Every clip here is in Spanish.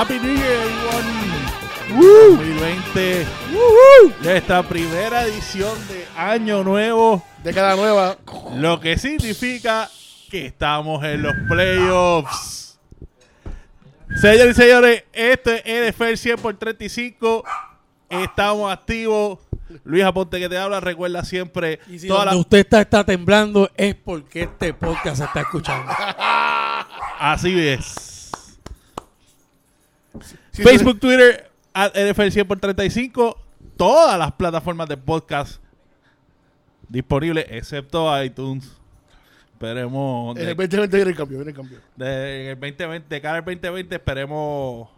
Happy New Year, everyone. 2020. De esta primera edición de Año Nuevo. Década nueva. Lo que significa que estamos en los playoffs. Señores y señores, esto es NFL 100 por 35. Estamos activos. Luis Aponte que te habla. Recuerda siempre Y si toda donde la- usted está, está temblando es porque este podcast se está escuchando. Así es. Sí, Facebook, Twitter, NFL 100 por 35. Todas las plataformas de podcast disponibles, excepto iTunes. Esperemos. En el 2020 viene el cambio, viene el cambio. de- en el 2020, de cara al 2020, esperemos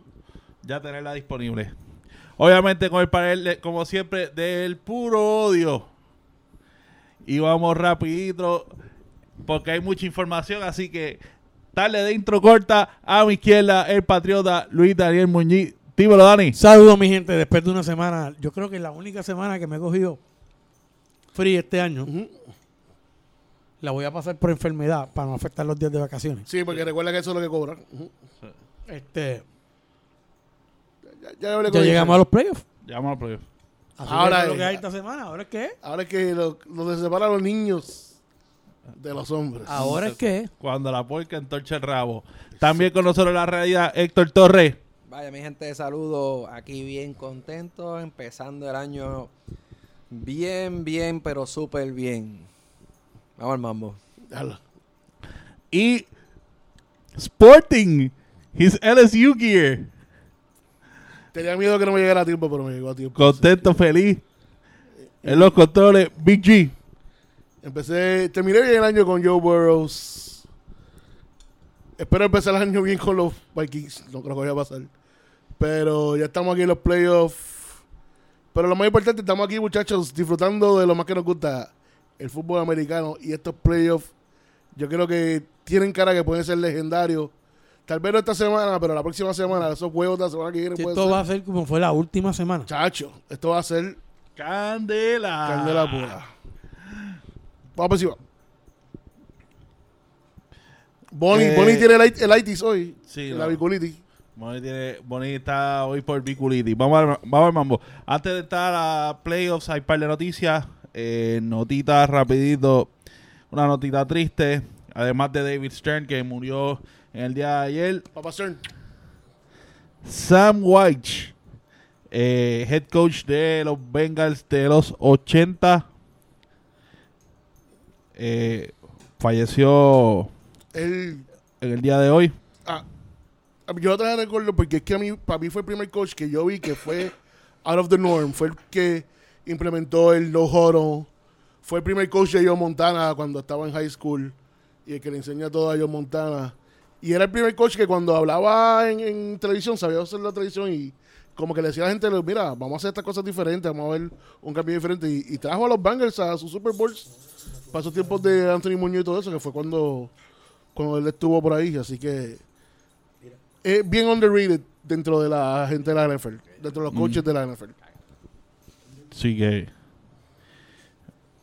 ya tenerla disponible. Obviamente con el panel, de- como siempre, del puro odio. Y vamos rapidito, porque hay mucha información, así que darle de intro corta a mi izquierda, el patriota Luis Daniel Muñiz. Dímelo, Dani. Saludos, mi gente. Después de una semana, yo creo que es la única semana que me he cogido free este año. La voy a pasar por enfermedad para no afectar los días de vacaciones. Sí, porque recuerda que eso es lo que cobran. Este, Ya, ya ya con llegamos a los playoffs. Llamamos al playoff. Así Ahora que es lo que hay esta semana. ¿Ahora es qué? Ahora es que lo, lo separan los niños de los hombres. Ahora es qué? Cuando la puerca entorcha el rabo. También con nosotros la realidad, Héctor Torres. Vaya, mi gente saludo, aquí bien contento, empezando el año bien, bien, pero súper bien. Vamos al mambo. Déjalo. Y Sporting his LSU gear. Tenía miedo que no me llegara a tiempo, pero me llegó a tiempo. Contento, feliz. En los controles, Big G. Empecé, terminé bien el año con Joe Burrows. Espero empezar el año bien con los Vikings. No creo que vaya a pasar. Pero ya estamos aquí en los playoffs. Pero lo más importante, estamos aquí, muchachos, disfrutando de lo más que nos gusta, el fútbol americano. Y estos playoffs, yo creo que tienen cara que pueden ser legendarios. Tal vez no esta semana, pero la próxima semana, esos juegos de la semana que viene Si esto ser. va a ser como fue la última semana. Chacho, esto va a ser Candela. candela pura. Vamos por encima. Bonnie, Eh, Bonnie tiene el, el itis hoy. Sí, la no. Bonnie, tiene- Bonnie está hoy por Biculiti. Vamos al, vamos al mambo. Antes de estar a playoffs, hay un par de noticias. Eh, notitas rapidito. Una notita triste. Además de David Stern, que murió en el día de ayer. Papá Stern. Sam White, eh, head coach de los Bengals de los 80, eh, falleció Él, en el día de hoy. ah, yo vez recuerdo porque es que a mí, para mí fue el primer coach que yo vi que fue out of the norm. Fue el que implementó el no huddle. Fue el primer coach de Joe Montana cuando estaba en high school. Y el que le enseña todo a Joe Montana. Y era el primer coach que cuando hablaba en, en televisión, sabía hacer la televisión y como que le decía a la gente, mira, vamos a hacer estas cosas diferentes, vamos a ver un cambio diferente. Y, y trajo a los Bengals a sus Super Bowls para esos tiempos de Anthony Muñoz y todo eso, que fue cuando, cuando él estuvo por ahí. Así que es bien underrated dentro de la gente de la NFL, dentro de los coaches de la NFL. Así que,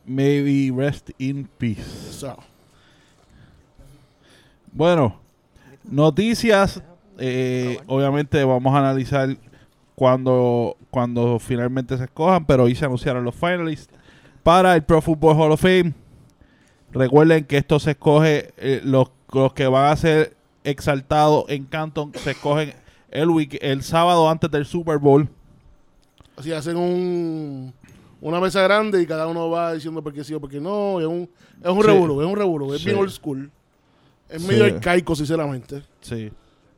maybe rest in peace. So, Bueno, noticias. eh, obviamente vamos a analizar cuando, cuando finalmente se escojan, pero hoy se anunciaron los finalists para el Pro Football Hall of Fame. Recuerden que esto se escoge, eh, los, los que van a ser exaltados en Canton se escogen el, week, el sábado antes del Super Bowl. así hacen un, una mesa grande y cada uno va diciendo por qué sí o por qué no. Es un, es un Sí. revuelo, es un revuelo, es Sí. bien old school. Es Sí. medio arcaico, sinceramente. Sí,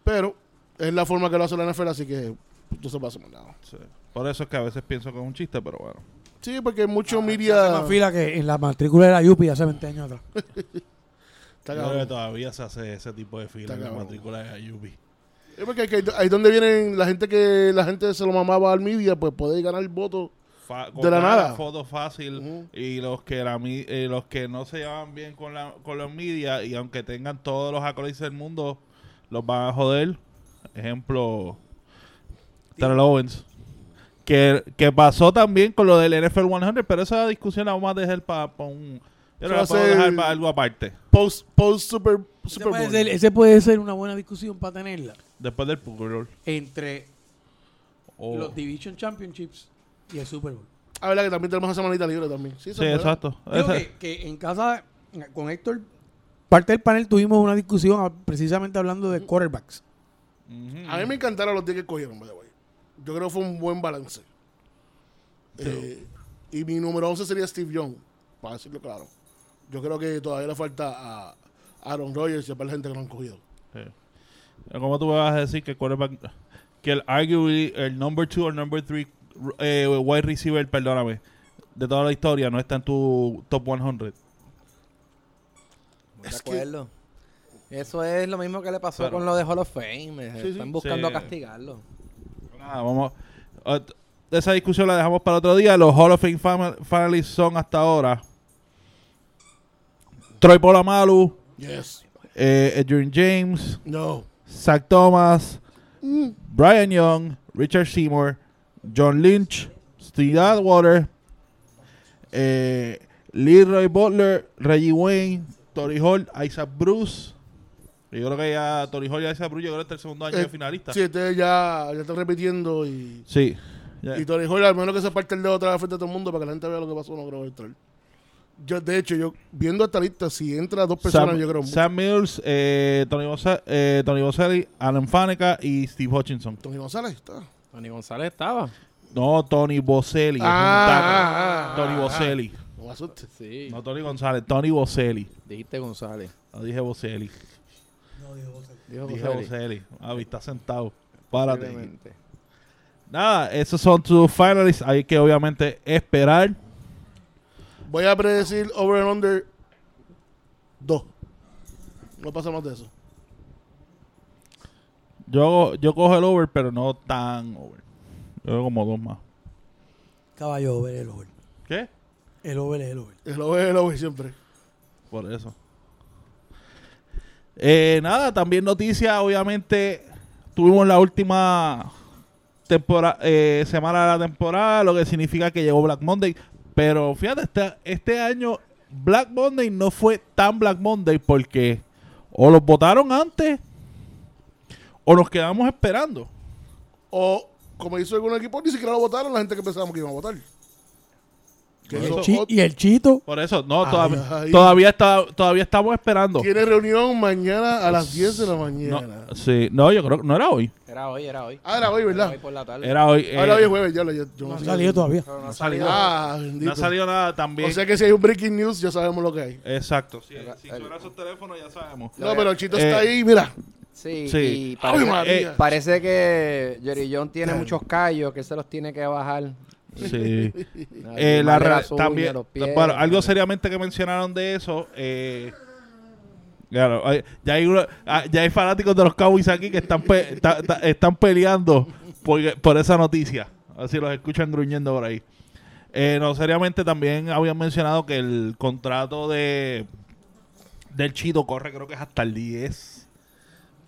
Pero es la forma que lo hace la NFL, así que no se pasa más nada. sí. Por eso es que a veces pienso que es un chiste, pero bueno. Sí, porque mucho Hace media. más fila que en la matrícula de la Yupi hace 20 años atrás. Está Yo creo que todavía se hace ese tipo de fila Está en la cabrón. matrícula de Ayubi. Es porque ahí, ahí donde vienen la gente que la gente se lo mamaba al media, pues puede ganar votos. De la nada. foto fácil Ujú. y los que la, eh, los que no se llevan bien con la con los media y aunque tengan todos los acolites del mundo los van a joder ejemplo Terrell Owens que, que pasó también con lo del NFL 100 pero esa discusión la vamos a dejar para un yo Eso la puedo dejar para algo aparte post, post Super, Ese Super puede, Bowl. ser, ese puede ser una buena discusión para tenerla Después del Super Bowl. entre Oh. los Division Championships y el Super Bowl. Ah, verdad que también tenemos esa semanita libre también. Sí, Sí, puede. exacto. Digo Ese- que, que en casa, con Héctor, parte del panel tuvimos una discusión precisamente hablando de quarterbacks. Ujú. A mí me encantaron los días que cogieron, by the way. Yo creo que fue un buen balance. Eh, y mi número 11 sería Steve Young, para decirlo claro. Yo creo que todavía le falta a Aaron Rodgers y a la gente que lo han cogido. Sí. ¿Cómo tú me vas a decir que el quarterback, que el arguably, el number two o number three eh, wide receiver, perdóname, de toda la historia no está en tu top 100? De acuerdo. Eso es lo mismo que le pasó Claro. con lo de Hall of Fame. Sí, Están sí. buscando Sí. castigarlo. Nada, vamos. ot- esa discusión la dejamos para otro día. Los Hall of Fame fam- finalists son hasta ahora Troy Polamalu, Yes. eh, Adrian James, No. Zach Thomas, Brian Young, Richard Seymour, John Lynch, Steve Atwater, eh, Leroy Butler, Reggie Wayne, Tori Hall, Isaac Bruce. Yo creo que ya Tori Hall y Isaac Bruce, yo creo que este es el segundo año Eh, de finalista. Sí, este ya, ya está repitiendo y... Sí. Ya. Y Tony Hall, al menos que se parte el dedo otra vez frente a todo el mundo para que la gente vea lo que pasó, no creo que entrar. Yo, de hecho, yo viendo esta lista, si entra dos personas, Sam, yo creo Sam Mills, eh, Tony, Bosa- eh, Tony Boselli, Alan Faneca y Steve Hutchinson. Tony González está. Tony González estaba. No, Tony un Ah, ah, ah, Tony ah, Boselli. No me asustes. Sí. No Tony González, Tony Boselli. Dijiste González. No dije Boselli. Dijo Dije Boselli. Boselli. Ah, está sentado. Párate. Nada, esos son tus finalists. Hay que obviamente esperar. Voy a predecir over and under dos. No pasa más de eso. Yo, yo cojo el over, pero no tan over. Yo como dos más. Caballo, over el over. ¿Qué? El over es el over. El over, el over siempre. Por eso. Eh, nada, también noticia, obviamente, tuvimos la última temporada, semana de la temporada, lo que significa que llegó Black Monday. Pero fíjate, este, este año Black Monday no fue tan Black Monday porque o los votaron antes o nos quedamos esperando. O, como hizo algún equipo, ni siquiera lo votaron la gente que pensábamos que iban a votar. Eso- Chi- y el chito, Por eso, no, Ay, todavía, ay. todavía, está, todavía estamos esperando. tiene reunión mañana a las 10 de la mañana. No, sí, no, yo creo que no era hoy. Era hoy, era hoy. Ah, era hoy, Era ¿verdad? hoy por la tarde. Era hoy. Ahora eh, hoy es jueves, ya lo yo, yo no ha sé. salido todavía. No ha no salido. salió. Ah, bendito. No ha salido nada también. O sea que si hay un breaking news, ya sabemos lo que hay. Exacto. Si, El- si el- suena esos teléfonos, ya sabemos. No, pero el chito Eh, está ahí, mira. Sí, Sí. y parece, eh, parece que Jerry John tiene muchos callos que se los tiene que bajar. Sí. Eh, la uñas, también, pies, bueno, algo seriamente que mencionaron de eso. Eh, claro, hay- ya, hay uno- ah, ya hay fanáticos de los Cowboys aquí que están, pe- ta- ta- están peleando por, por esa noticia. Así los escuchan gruñendo por ahí. Eh, no, seriamente también habían mencionado que el contrato de del Chito corre, creo que es hasta el 10.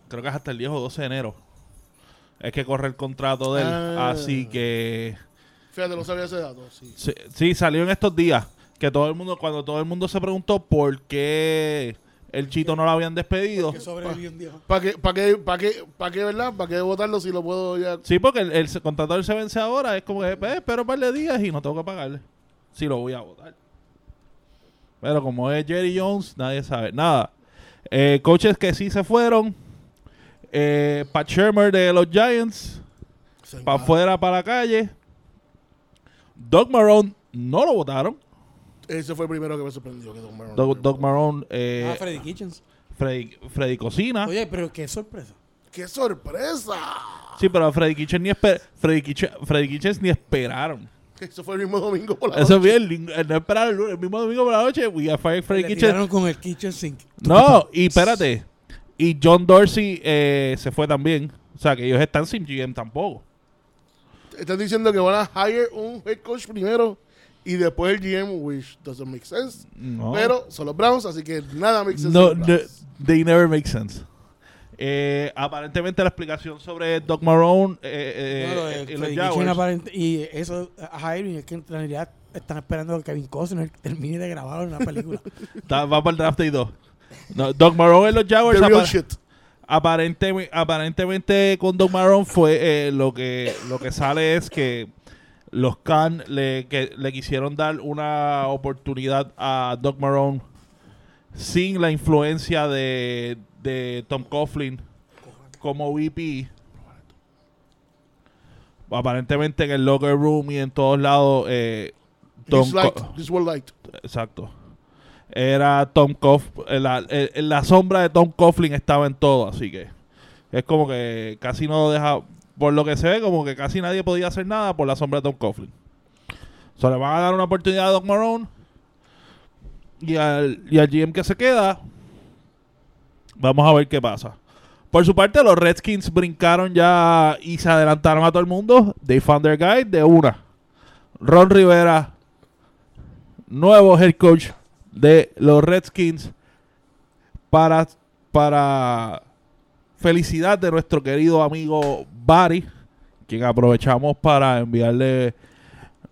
Creo que es hasta el 10 o 12 de enero. Es que corre el contrato de él. Ah. Así que. Fíjate, no sabía ese dato. Sí. Sí, sí, salió en estos días. Que todo el mundo, cuando todo el mundo se preguntó por qué el Chito no lo habían despedido. Que sobrevivió un día. ¿Para qué, para qué, para qué, para qué, verdad? ¿Para qué votarlo si lo puedo ya? Sí, porque el, el contrato se vence ahora. Es como que pues, espero un par de días y no tengo que pagarle. Si lo voy a votar. Pero como es Jerry Jones, nadie sabe. Nada. Eh, coaches que sí se fueron. Eh, Pat Shermer de los Giants. Para afuera, para la calle. Doug Marrone no lo votaron. Ese fue el primero que me sorprendió. Que Don Marrone Doug, fue el Doug primero. Marrone, eh, ah, Freddy Kitchens. Freddy, Freddy Cocina. Oye, pero qué sorpresa. ¡Qué sorpresa! Sí, pero a Freddy Kitchen ni, esper- Freddy Kitchen, Freddy Kitchens ni esperaron. Eso fue el mismo domingo por la Eso es noche. bien, ling- eh, no esperaron el, mismo domingo por la noche. We Freddy Le Kitchen. con el kitchen sink. No, y espérate. Y John Dorsey eh, se fue también. O sea, que ellos están sin GM tampoco. Están diciendo que van a hire un head coach primero y después el GM, which doesn't make sense. No. Pero son los Browns, así que nada makes sense. no, no, they never make sense. Eh, aparentemente la explicación sobre Doc Marrone eh, eh, de y los y eso a hiring es que en realidad están esperando que Kevin Costner termine de grabar una película. está- va para el draft day 2. No, Doug Marrone en los Jaguars The real apa- shit. Aparentemente, aparentemente con Doug Marrone fue eh, lo que lo que sale es que los Khan le, que, le quisieron dar una oportunidad a Doug Marrone sin la influencia de, de Tom Coughlin como VP. Aparentemente en el locker room y en todos lados eh, Tom. Exacto. Era Tom Cough. La, el- el- la sombra de Tom Coughlin estaba en todo, así que es como que casi no deja. Por lo que se ve, como que casi nadie podía hacer nada por la sombra de Tom Coughlin. So, le van a dar una oportunidad a Doc Marone y al, y al GM que se queda. Vamos a ver qué pasa. Por su parte, los Redskins brincaron ya y se adelantaron a todo el mundo. They found their guy de una. Ron Rivera, nuevo head coach de los Redskins para, para felicidad de nuestro querido amigo Barry, quien aprovechamos para enviarle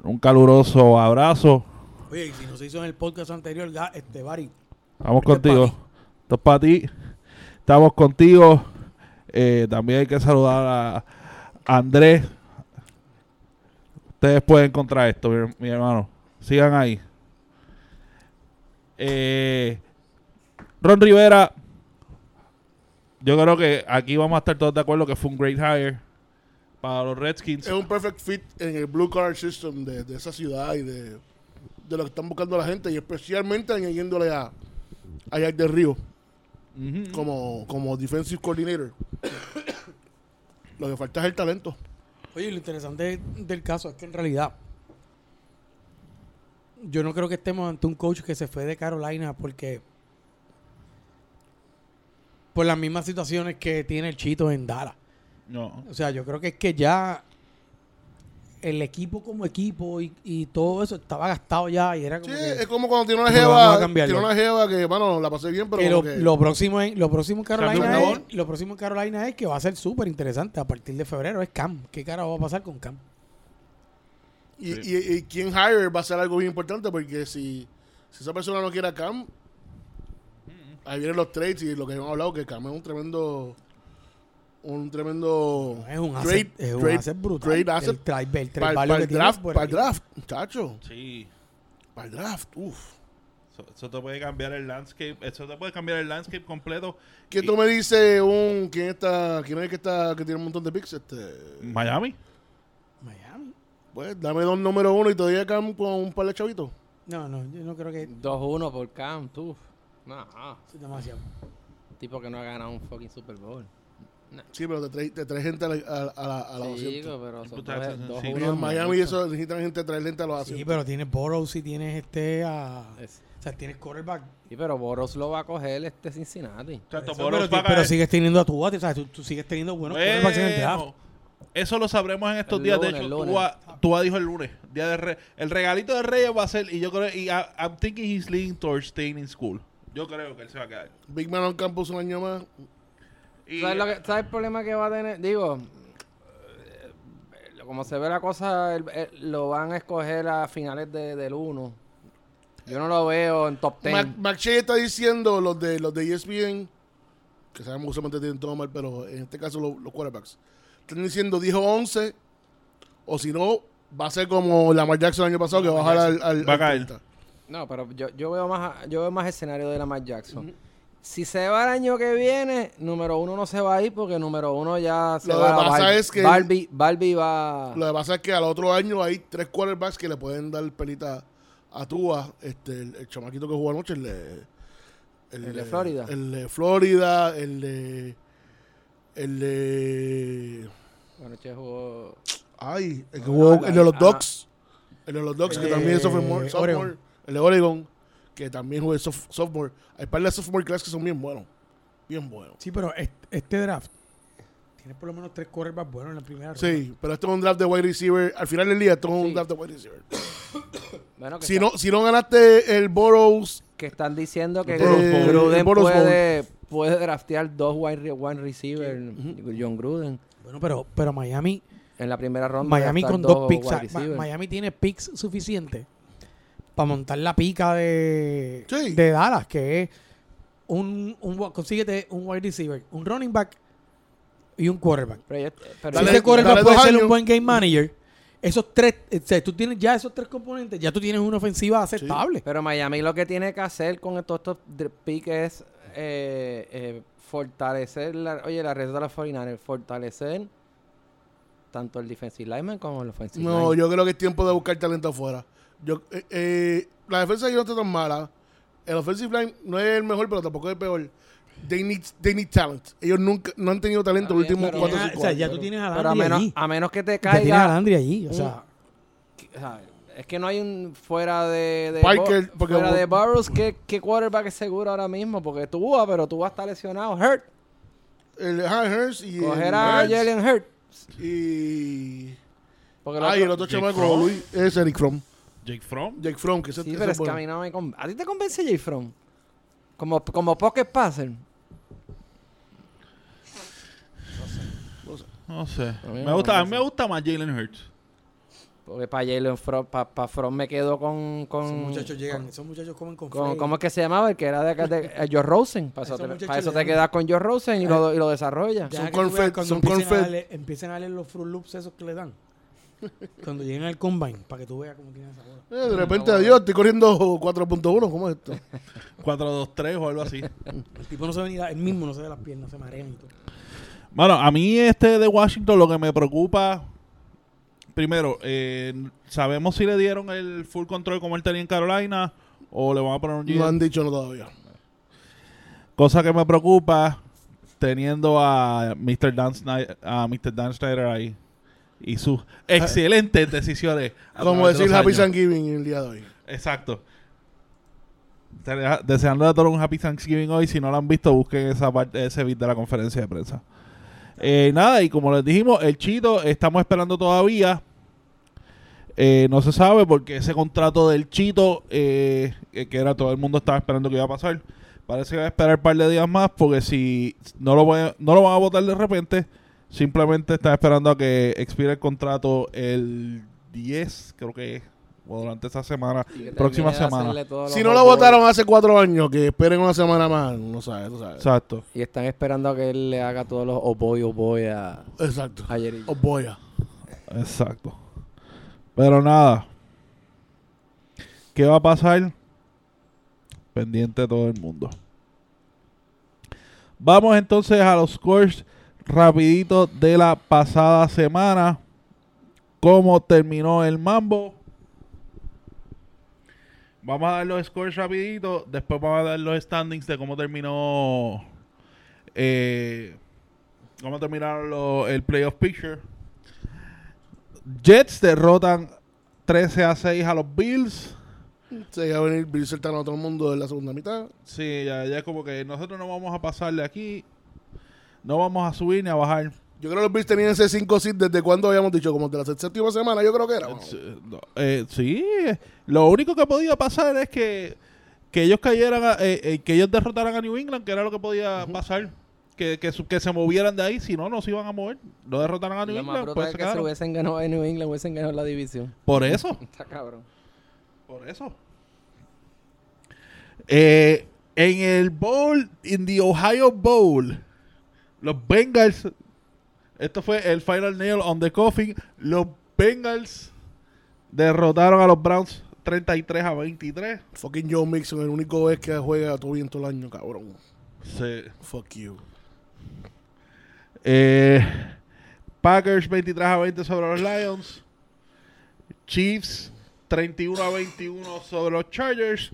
un caluroso abrazo. Oye, y si no se hizo en el podcast anterior, este, Bari, Vamos Este es contigo. Esto es para ti. Estamos contigo. Eh, también hay que saludar a Andrés. Ustedes pueden encontrar esto, mi, mi hermano. Sigan ahí. Eh, Ron Rivera. Yo creo que aquí vamos a estar todos de acuerdo que fue un great hire para los Redskins. Es un perfect fit en el blue collar system de, de esa ciudad y de, de lo que están buscando la gente y especialmente añadiéndole a, a Jack del Río como, como defensive coordinator. lo que falta es el talento. Oye, lo interesante del caso es que en realidad yo no creo que estemos ante un coach que se fue de Carolina porque por las mismas situaciones que tiene el Chito en Dallas. No. O sea, yo creo que es que ya el equipo como equipo y, y todo eso estaba gastado ya y era Sí, como que, es como cuando tiene una jeva, tiene una jeva que, bueno, la pasé bien, pero que lo, que- lo próximo en, lo próximo en Carolina es, lo próximo en Carolina es que va a ser súper interesante a partir de febrero es Cam. ¿Qué cara va a pasar con Cam? Y, y, y quien hire va a ser algo bien importante porque si, si esa persona no quiere a Cam, ahí vienen los trades y lo que hemos hablado, que Cam es un tremendo, un tremendo Es un trade- asset, es un trade- asset brutal. trade asset El trade, el trade para el draft, para el draft, muchacho, Sí. para el draft, uff. Eso, eso te puede cambiar el landscape. Eso te puede cambiar el landscape completo. ¿Qué Y- tú me dices un quién está, quién es el que está que tiene un montón de picks? Este, Miami. Pues dame dos número uno y te doy a Cam con un par de chavitos. No, no, yo no creo que 2-1 por Cam, tú. No, es demasiado. tipo que no ha ganado un fucking Super Bowl. Sí, pero te trae, te trae gente a la, a, a la, a la Sí, 200. pero son Puta, dos- sí, dos sí. Y uno en es Miami eso necesitan gente traer gente a los Sí, 200. pero tienes Burrows y tienes este a... Es- O sea, tienes quarterback. Sí, pero Boros lo va a coger este Cincinnati. Exacto, Eso, Boros pero, va a pero sigues teniendo a Tua, o sea, tú, tú sigues teniendo buenos quarterbacks en el draft. Bueno, eso lo sabremos en estos El días. lunes, de hecho, lunes. Tua, Tua dijo el lunes. Día de Re- el regalito de Reyes va a ser. Y yo creo. Y I- I'm thinking he's leaning towards staying in school. Yo creo que él se va a quedar. Big Man on campus un año más. Y, ¿Sabes, lo que- ¿Sabes el problema que va a tener? Digo, eh, como se ve la cosa, el- el- lo van a escoger a finales de- del 1. Yo no lo veo en top 10. Mac- está diciendo, los de los de E ESPN, que sabemos que usualmente tienen todo mal, pero en este caso los, los quarterbacks, están diciendo 10 o 11, o si no, va a ser como Lamar Jackson el año pasado, que va a bajar al, al, Va a caer. 30. No, pero yo, yo veo más a- yo veo más escenario de Lamar Jackson. Si se va el año que viene, número uno no se va a ir porque número uno ya se Lo va que a pasa Barbie. es que- Barbie, Barbie va... Lo que pasa es que al otro año hay tres quarterbacks que le pueden dar pelita a Tua. Este, el, el chamaquito que jugó anoche, el de, ¿El de Florida? El de Florida, el de... El de... Bueno, che jugó... Ay, el que jugó, el de los. Dogs. El de los Dogs, que Eh, también es sophomore. sophomore. Oregon. El de Oregon, que también juega sof- sophomore. Hay par de sophomore class que son bien buenos. Bien buenos. Sí, pero este, draft tiene por lo menos tres quarterbacks buenos en la primera ronda. Sí, pero esto es un draft de wide receiver. Al final del día, esto es un Sí. draft de wide receiver. Bueno, que, Si está- no, si no ganaste el Burrows, que están diciendo que Eh, Gru- Gruden el Boros puede, puede draftear dos wide, re- wide receiver, John Gruden, Bueno, pero, pero Miami, en la primera ronda. Miami con dos picks. o Ma- receiver. Miami tiene picks suficientes para montar la pica de, Sí. de Dallas, que es un, un, consíguete un wide receiver, un running back y un quarterback. Pero, yo- pero Si Dale- ese quarterback puede dos ser años. un buen game manager, esos tres, o sea, tú tienes ya esos tres componentes, ya tú tienes una ofensiva aceptable. Pero Miami lo que tiene que hacer con estos dr- picks es eh, eh, fortalecer, la, oye, la red de los 49ers, fortalecer tanto el defensive lineman como el offensive No, yo creo que es tiempo de buscar talento afuera. Yo, eh, eh, la defensa de ellos no está tan mala. El offensive line no es el mejor, pero tampoco es el peor. They need, they need talent. Ellos nunca no han tenido talento los últimos pero- 4 o Tienes a- 5 o sea, años. ya tú tienes a Pero a Landry menos, allí. a menos que te Ya tienes a caiga... Landry allí. O sea, o sea, es que no hay un fuera de, de Parker, Bo- porque fuera de Burrows que, que quarterback es seguro ahora mismo porque tú pero tú vas a estar lesionado hurt El Hurts y coger el a Jalen Hurt y... porque el Ah, y el otro- Jake chamaco, Fromm. Luis, es Eric Fromm. Jake Fromm. Jake Fromm, que ese, sí ese pero es que a bueno. mí no me con- a ti te convence Jay From como como pocket passer No sé. mí Me no gusta, a me mí me gusta más Jalen Hurts. Porque para Jalen From para From me quedo con con esos muchachos llegan, esos muchachos comen con, con-. ¿Cómo es que se llamaba? El que era de, acá de, eh, Joe Rosen. Para para eso te quedas con Joe Rosen y lo, y lo desarrolla. Ya Son confet- cuando son empiecen a confet. darle- Empiecen a darle los Fruit Loops esos que le dan. Cuando lleguen al combine, para que tú veas cómo tiene esa bola. Eh, de repente, adiós, estoy corriendo 4.1. ¿Cómo es esto? 4-2-3 o algo así. El tipo no se ve ni él mismo no se ve las piernas, se marean y todo. Bueno, a mí este de Washington lo que me preocupa, primero, eh, sabemos si le dieron el full control como él tenía en Carolina o le van a poner un No GM. han dicho no todavía. Cosa que me preocupa teniendo a Mr. Dan Snyder, a Mr. Dan Snyder ahí y sus excelentes decisiones. Como de decir Happy. Thanksgiving el día de hoy. Exacto. Deseando a todos un Happy Thanksgiving hoy. Si no lo han visto, busquen esa parte, ese beat de la conferencia de prensa. Eh, nada, y como les dijimos, el Chito estamos esperando todavía. Eh, no se sabe porque ese contrato del Chito, eh, que era todo el mundo estaba esperando que iba a pasar, parece que va a esperar un par de días más porque si no lo, voy no lo van a votar de repente, simplemente están esperando a que expire el contrato el 10, creo que es, durante esa semana, Y próxima semana. Si no lo votaron hace cuatro años, que esperen una semana más. No sabes, tú sabes. Exacto. Y están esperando a que él le haga todos los oh boy, oh boy a, Exacto. a Jerry. Oh, boy. ah. Exacto. Pero nada. ¿Qué va a pasar? Pendiente de todo el mundo. Vamos entonces a los scores rapidito de la pasada semana. ¿Cómo terminó el mambo? Vamos a dar los scores rapidito. Después vamos a dar los standings de cómo terminó... eh, cómo terminaron los- el playoff picture. Jets derrotan 13 a 6 a los Bills. Se iba a venir Bill Sultan a todo el mundo en la segunda mitad. Sí, ya, ya es como que nosotros no vamos a pasarle aquí. No vamos a subir ni a bajar. Yo creo que los Bills tenían ese 5 seed desde cuando habíamos dicho, como de la séptima semana, yo creo que era. No, eh, sí, lo único que podía pasar es que, que ellos cayeran, a- eh, eh, que ellos derrotaran a New England, que era lo que podía pasar. Que, que, que se movieran de ahí, si no, no se iban a mover. No derrotaran a New Lo más England, brutal pues es se que si quedaron. hubiesen ganado en New England, hubiesen ganado la división. Por eso. Está cabrón. Por eso. Eh, en el Bowl, en the Ohio Bowl, los Bengals, esto fue el final nail on the coffin, los Bengals derrotaron a los Browns 33 a 23. Fucking Joe Mixon, el único vez que juega todo bien todo el año, cabrón. Sí. Fuck you. Eh, Packers 23 a 20 sobre los Lions. Chiefs 31 a 21 sobre los Chargers.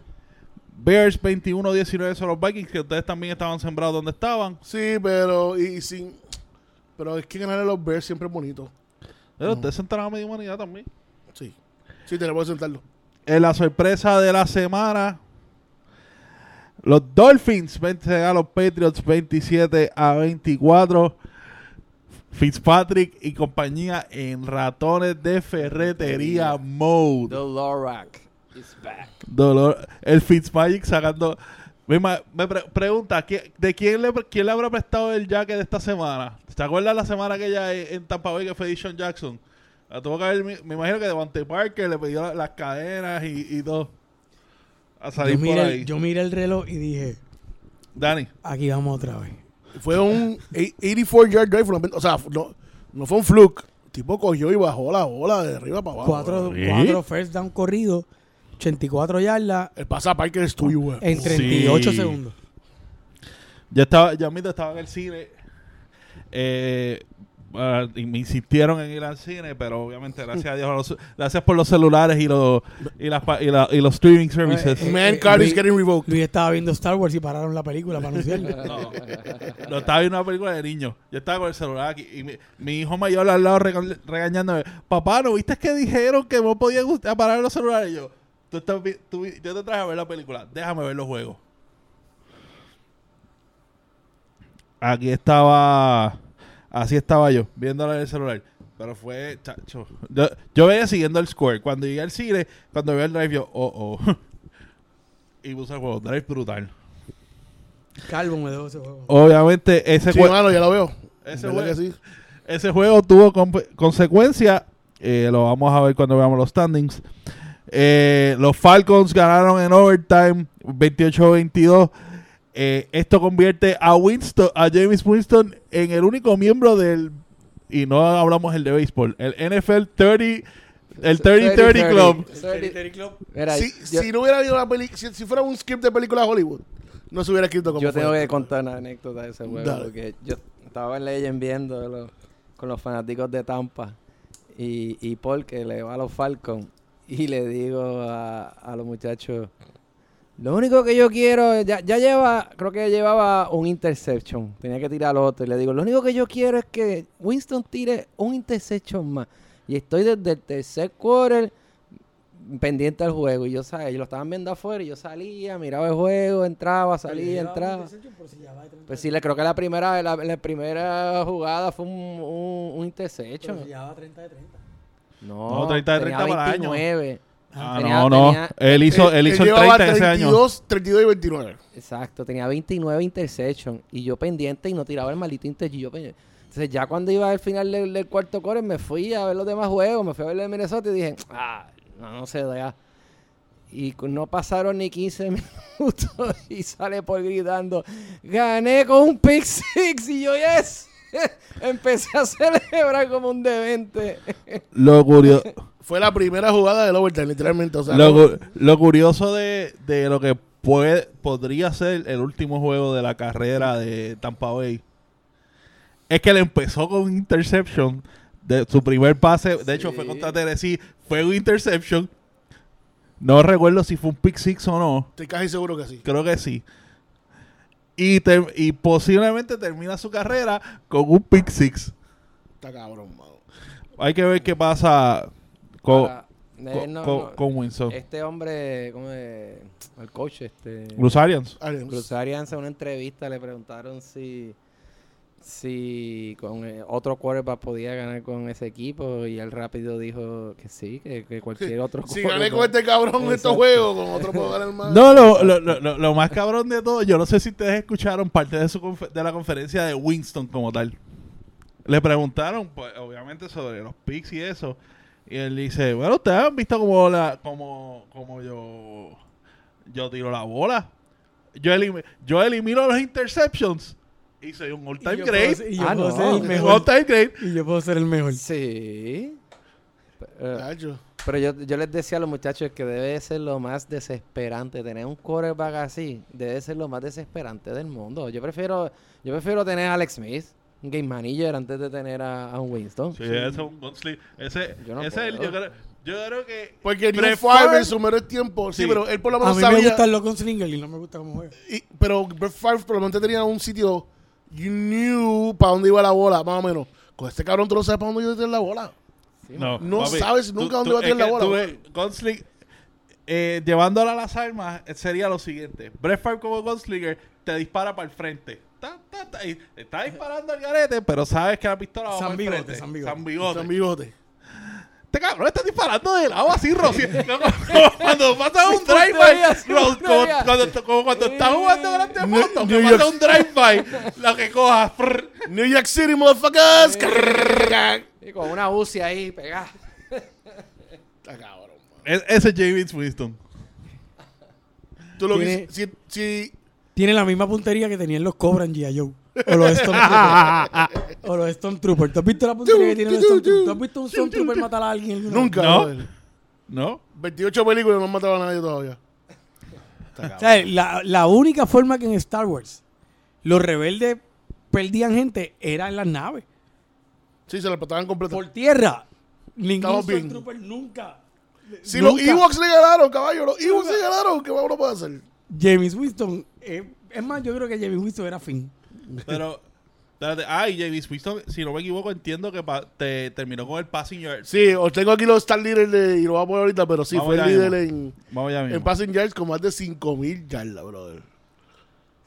Bears 21 a 19 sobre los Vikings, que ustedes también estaban sembrados donde estaban. Sí, pero y, y sin. Pero es que ganar a los Bears siempre es bonito. Pero ustedes sentaron a media humanidad también. Sí. Sí, tenemos que sentarlo. En la sorpresa de la semana, los Dolphins vencen a los Patriots 27 a 24. Fitzpatrick y compañía en ratones de ferretería mode. The Lorac is back. Dolor. El Fitzmagic sacando. Me, pre- pregunta, ¿quién- ¿de quién le, quién le habrá prestado el jacket de esta semana? ¿Se acuerdas la semana que ya en Tampa Bay que fue Dishon Jackson? La tuvo que haber, me, me imagino que Devante Parker le pidió la- las cadenas y, y todo. A salir Yo por miré, ahí. el, yo miré el reloj y dije, Dani. Aquí vamos otra vez. Fue un 84 yard drive. from- O sea, no, no fue un fluke. El tipo cogió y bajó la bola de arriba para abajo. Cuatro, ¿Sí? cuatro first down corridos, 84 yardas El pasa a Parker es tuyo, güey. en 38 Sí. segundos. Yo estaba, yo mismo estaba en el cine. eh, ah, y me insistieron en ir al cine, pero obviamente gracias a Dios, los- gracias por los celulares y los y, las pa- y, la- y los streaming services. Eh, Man eh, card is Luis- getting revoked. Luis estaba viendo Star Wars y pararon la película para anunciarlo. No, no estaba viendo una película de niños. Yo estaba con el celular aquí y mi, mi hijo mayor al lado rega- regañándome. Papá, ¿no viste que dijeron que no podían us- apagar los celulares? Y yo, tú estás tú yo te traje a ver la película. Déjame ver los juegos. Aquí estaba... Así estaba yo, viéndola en el celular. Pero fue, chacho. Yo, yo veía siguiendo el score. Cuando llegué al cine, cuando vi el drive, yo, oh, oh. y puse el juego. Drive brutal. Calvo me dejó ese juego. Obviamente, ese Sí, juego... mano, ya lo veo. Ese ¿Verdad juego- sí? Ese juego tuvo consecuencias. eh, lo vamos a ver cuando veamos los standings. Eh, los Falcons ganaron en overtime 28-22. Eh, esto convierte a Winston, a James Winston en el único miembro del y no hablamos el de béisbol, el NFL 30 el 30-30 Club. 30. Mira, Si, yo, si no hubiera habido una película, si, si fuera un script de película de Hollywood, no se hubiera escrito como yo fue. tengo que contar una anécdota de ese juego. Dale. Porque yo estaba en Legend viendo lo- con los fanáticos de Tampa. Y, y Paul, que le va a los Falcons. Y le digo a, a los muchachos: Lo único que yo quiero, ya, ya lleva, creo que llevaba un interception. Tenía que tirar otro. Y le digo: Lo único que yo quiero es que Winston tire un interception más. Y estoy desde el tercer quarter pendiente al juego. Y yo, ¿sabes? Ellos lo estaban viendo afuera. Y yo salía, miraba el juego, entraba, salía, entraba. Pues sí, le creo que la primera, la, la primera jugada fue un, un, un interception. llevaba 30 de 30. No, No, 30 de 30 tenía para el año. 29. Ah, Tenía- no, no. tenía- él hizo, él hizo el llevaba 30 ese año. 32, 32 y 29. Exacto, tenía 29 interception y yo pendiente y no tiraba el maldito. Yo pendiente. Entonces ya cuando iba al final del, del cuarto core me fui a ver los demás juegos, me fui a ver el de Minnesota y dije, ah, no, no sé, ya. Y no pasaron ni 15 minutos y sale por gritando, gané con un pick six y yo, yes. Empecé a celebrar como un demente. Lo, curio- Fue la primera jugada del overtime, literalmente. O sea, lo, curioso de, de lo que puede, podría ser el último juego de la carrera de Tampa Bay es que él empezó con un interception de su primer pase. De hecho, fue contra Tennessee. Fue un interception. No recuerdo si fue un pick six o no. estoy casi seguro que sí. Creo que sí. Y, ter- y posiblemente termina su carrera con un pick six. Está cabrón, mano. Hay que ver qué pasa con, Ahora, con, no, con- no, con Winston. Este hombre, ¿cómo es? El coach, este... Los Arians. Arians. Bruce Arians en una entrevista le preguntaron si si con eh, otro quarterback podía ganar con ese equipo y él rápido dijo que sí, que, que cualquier otro Si gané con este cabrón en estos juegos, con otro puedo ganar más. No, lo, lo, lo, lo- lo más cabrón de todo, yo no sé si ustedes escucharon parte de, su de la conferencia de Winston como tal. Le preguntaron, pues, obviamente, sobre los picks y eso. Y él dice, bueno, ustedes han visto como, la, como, como yo, yo tiro la bola. Yo, elim- yo elimino los interceptions. Y soy un all-time puedo great. Y yo Ah, puedo no. ser el mejor. all-time great. Y yo puedo ser el mejor. Sí. Pero, Nacho. pero yo, yo les decía a los muchachos que debe ser lo más desesperante. Tener un quarterback así debe ser lo más desesperante del mundo. Yo prefiero, yo prefiero tener a Alex Smith, un game manager, antes de tener a, a un Winston. Sí, ese es un gunslinger. Ese, Yo no ese es el- puedo. yo creo, yo creo que... Porque Brett Favre Favre- en su mero tiempo, sí, Sí. pero él por lo A menos mí me sabía. gustan los gunslinger y no me gusta cómo juega. pero Brett Favre por lo menos tenía un sitio. You knew para dónde iba la bola, más o menos. Con este cabrón tú no sabes para dónde iba a tirar la bola. Sí, No, No sabes nunca dónde va a tirar la bola, tú Gunslinger, eh, llevándola a las armas, sería lo siguiente. Brett Favre como Gunslinger te dispara para el frente. Ta, ta, ta, y te está disparando al garete, pero sabes que la pistola va San para el Bigote, frente. San Bigote. San Bigote. San bigote. Este cabrón está disparando de lado así, como cuando pasa un drive-by, cuando, como cuando estás jugando Grande New- Foto, que New pasa York- un drive-by, lo que cojas. prr. New York City, motherfuckers. Y con una UCI ahí pegada. Está cabrón, mano. E- Ese es James Winston. Tú lo Tiene- que si, si tiene la misma puntería que tenían los Cobra en G.I. Joe. O los Stormtroopers. o los Stormtroopers. ¿Tú has visto la puntería que tienen los Stormtroopers? ¿Tú has visto un Stormtrooper matar a alguien? Nunca. No. ¿No? 28 películas y no han matado a nadie todavía. O sea, la, la única forma que en Star Wars los rebeldes perdían gente era en las naves. Sí, se la pataban completa. Por tierra, ningún Estamos bien. Stormtrooper nunca. Si los nunca. Ewoks le ganaron, caballo, los Ewoks le ganaron, ¿qué uno puede hacer? James Winston, eh, es más, yo creo que James Winston era fin. Pero, espérate. Ay, Javis Winston, si no me equivoco, entiendo que te terminó con el passing yards. Sí, os tengo aquí los Star Leaders de, y lo voy a poner ahorita, pero sí, Vamos fue el líder en, Vamos ya en mismo. passing yards con más de 5000 yardas, brother.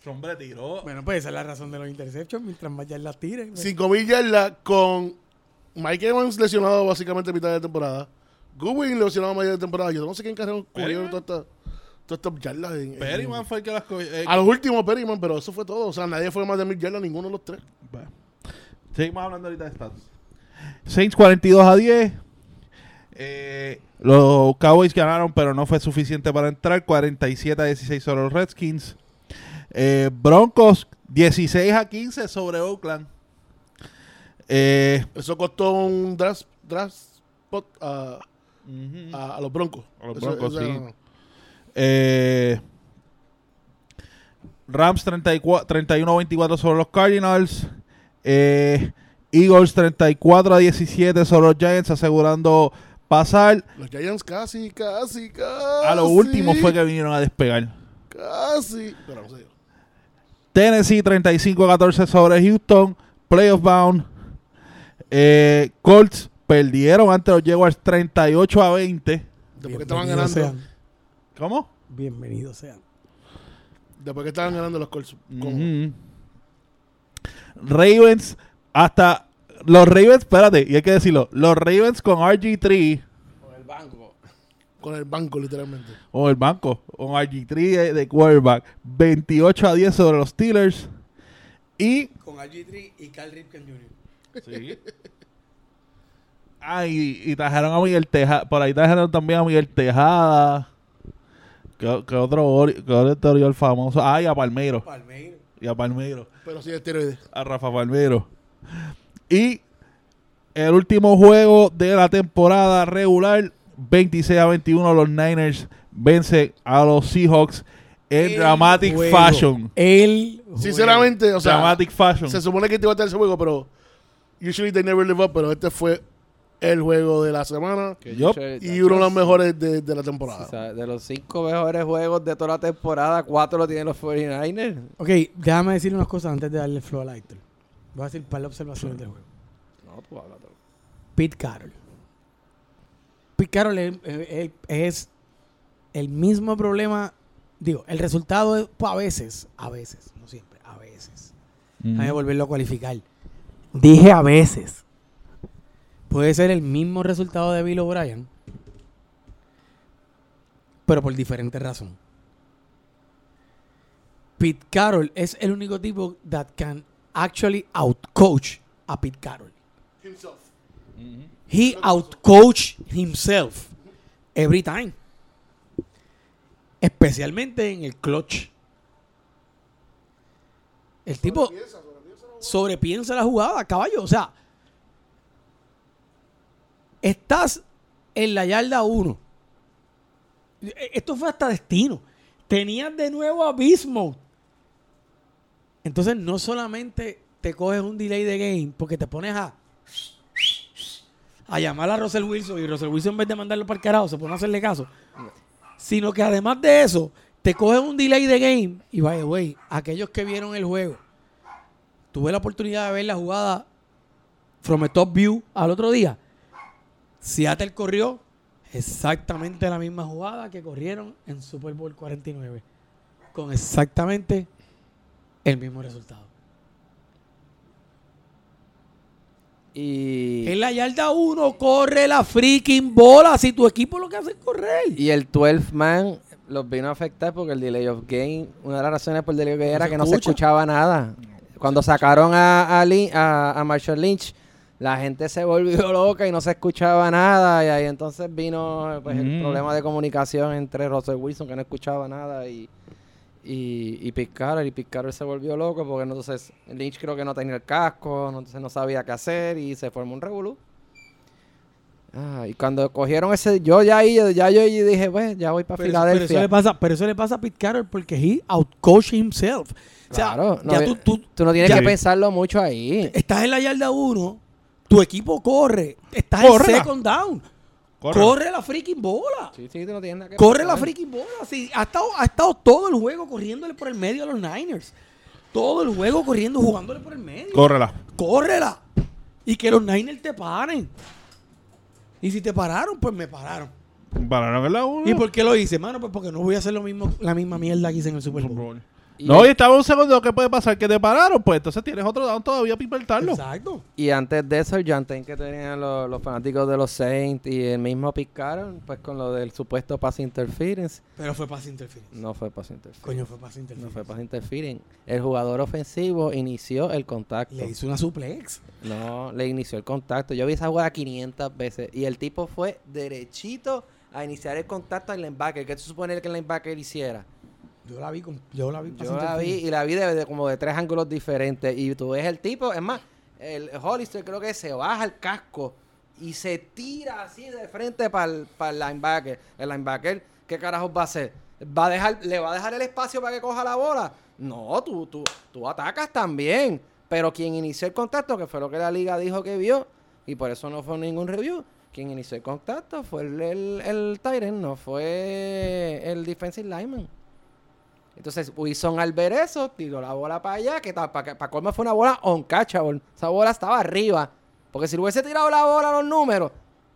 Hombre, tiró. Bueno, pues esa es la razón de los interceptions, mientras más ya las tiren. 5000 yardas con Mike Evans lesionado básicamente a mitad de temporada. Goodwin lesionado a media de temporada. Yo no sé quién carajo cubrió Perryman. todas estas todas estas yardas. en- en- Perryman fue el que las cogió. eh, A los últimos Perryman, pero eso fue todo. O sea, nadie fue más de mil yardas, ninguno de los tres. Bueno. Seguimos hablando ahorita de stats. Saints 42 a 10. Eh, los Cowboys ganaron, pero no fue suficiente para entrar. 47 a 16 sobre los Redskins. Eh, Broncos 16 a 15 sobre Oakland. Eh, Eso costó un draft, draft spot a, ujú. a, a los Broncos. A los Broncos, eso sí. Eh, Rams 34 31-24 sobre los Cardinals. Eh, Eagles 34 a 17 sobre los Giants, asegurando pasar. Los Giants casi, casi, casi. A lo último fue que vinieron a despegar. Casi. Pero no sé. Tennessee 35 a 14 sobre Houston. Playoff bound. Eh, Colts perdieron ante los Jaguars 38 a 20. Después que estaban ganando. sean. ¿Cómo? Bienvenidos sean. Después que estaban ganando los Colts. ¿Cómo? Ujú. Ravens, hasta los Ravens, espérate, y hay que decirlo, los Ravens con RG3 Con el banco. Con el banco, literalmente. o el banco, con RG3 de, de quarterback, 28 a 10 sobre los Steelers. Y, Con RG3 y Cal Ripken Jr. sí. ah, y, y trajeron a Miguel Tejada, por ahí trajeron también a Miguel Tejada. ¿Qué, qué otro, ori- qué otro Oriol famoso? Ah, y a Palmeiro. Palmeiro. Y a Palmeiro. Pero sí, esteroides. a Rafa Palmero. Y el último juego de la temporada regular, 26 a 21, los Niners vencen a los Seahawks en El dramatic juego. fashion. El Sinceramente, o sea, dramatic fashion. se supone que te iba a estar ese juego, pero usually they never live up, pero este fue el juego de la semana Yup. y uno de los mejores de, de la O temporada. sea, de los cinco mejores juegos de toda la temporada, cuatro lo tienen los 49ers. Ok, déjame decir unas cosas antes de darle el flow a Héctor. Voy a decir un par de observaciones del juego. No, tú hablas. Pete Carroll. Pete Carroll es, es- es el mismo problema. Digo, el resultado es pues, a veces, a veces, no siempre, a veces. Mm. Déjame volverlo a cualificar. Dije a veces. Puede ser el mismo resultado de Bill O'Brien, pero por diferente razón. Pete Carroll es el único tipo that can actually outcoach a Pete Carroll. He outcoach himself every time. Especialmente en el clutch. El tipo sobrepiensa la jugada, caballo. O sea, estás en la yarda 1. Esto fue hasta destino. Tenías de nuevo abismo. Entonces, no solamente te coges un delay de game porque te pones a a llamar a Russell Wilson y Russell Wilson en vez de mandarlo para el carajo se pone a hacerle caso. Sino que además de eso, te coges un delay de game y vaya, güey, aquellos que vieron el juego, tuve la oportunidad de ver la jugada from a top view al otro día. Seattle corrió exactamente la misma jugada que corrieron en Super Bowl 49. Con exactamente el mismo resultado. Y, En la yarda 1 corre la freaking bola. Si tu equipo lo que hace es correr. y el 12 man los vino a afectar porque el delay of game, una de las razones por el delay of game No era que no se escucha. escuchaba nada. Cuando sacaron a, a, Lin- a, a Marshall Lynch, la gente se volvió loca y no se escuchaba nada. Y ahí entonces vino pues, el Mm. problema de comunicación entre Russell Wilson, que no escuchaba nada, y, y, y Pete Carroll, y Pete Carroll se volvió loco porque entonces Lynch creo que no tenía el casco, entonces no sabía qué hacer y se formó un revolú. Ah, y cuando cogieron ese, yo ya ahí, ya yo ahí dije, pues, ya voy para Pero, eso- pero Filadelfia. eso le pasa, pero eso le pasa a Pete Carroll porque he outcoached himself. O sea, Claro, no, ya tú, tú Tú no tienes ya- que pensarlo mucho ahí. estás en la yarda 1, tu equipo corre, estás Córrela. en second down. Corre. Corre la freaking bola. Sí, sí, tú no tienes nada que Corre la freaking bola. Sí, ha, estado, ha estado todo el juego corriéndole por el medio a los Niners. Todo el juego corriendo, jugándole por el medio. Córrela. Córrela. Y que los Niners te paren. Y si te pararon, pues me pararon. Pararon en la 1. ¿Y por qué lo hice, mano? Pues porque no voy a hacer lo mismo, la misma mierda que hice en el Super Bowl. No, y estaba un segundo. ¿Qué puede pasar? Que te pararon. Pues entonces tienes otro down todavía para inventarlo. Exacto. y antes de eso, el Janten que tenían los, los fanáticos de los Saints y el mismo Carroll, pues con lo del supuesto pass interference. Pero fue pass interference. No fue pass interference. Coño, fue pass No interference. fue pass interference. El jugador ofensivo inició el contacto. Le hizo una suplex. No, le inició el contacto. Yo vi esa jugada 500 veces. Y el tipo fue derechito a iniciar el contacto al linebacker. ¿Qué se supone que el linebacker hiciera? Yo la vi con, yo la vi Yo la vi y la vi de, de como de tres ángulos diferentes. Y tú ves el tipo, es más, el Hollister creo que se baja el casco y se tira así de frente para el, linebacker. El linebacker, ¿qué carajos va a hacer? ¿Va a dejar, ¿Le va a dejar el espacio para que coja la bola? No, tú, tú, tú atacas también. Pero quien inició el contacto, que fue lo que la liga dijo que vio, y por eso no fue ningún review, quien inició el contacto fue el, el, el Tyrant, no fue el defensive lineman. Entonces, Wilson al ver eso, tiró la bola para allá, que para pa colmo fue una bola on catchable. Esa bola estaba arriba. Porque si le hubiese tirado la bola a los números,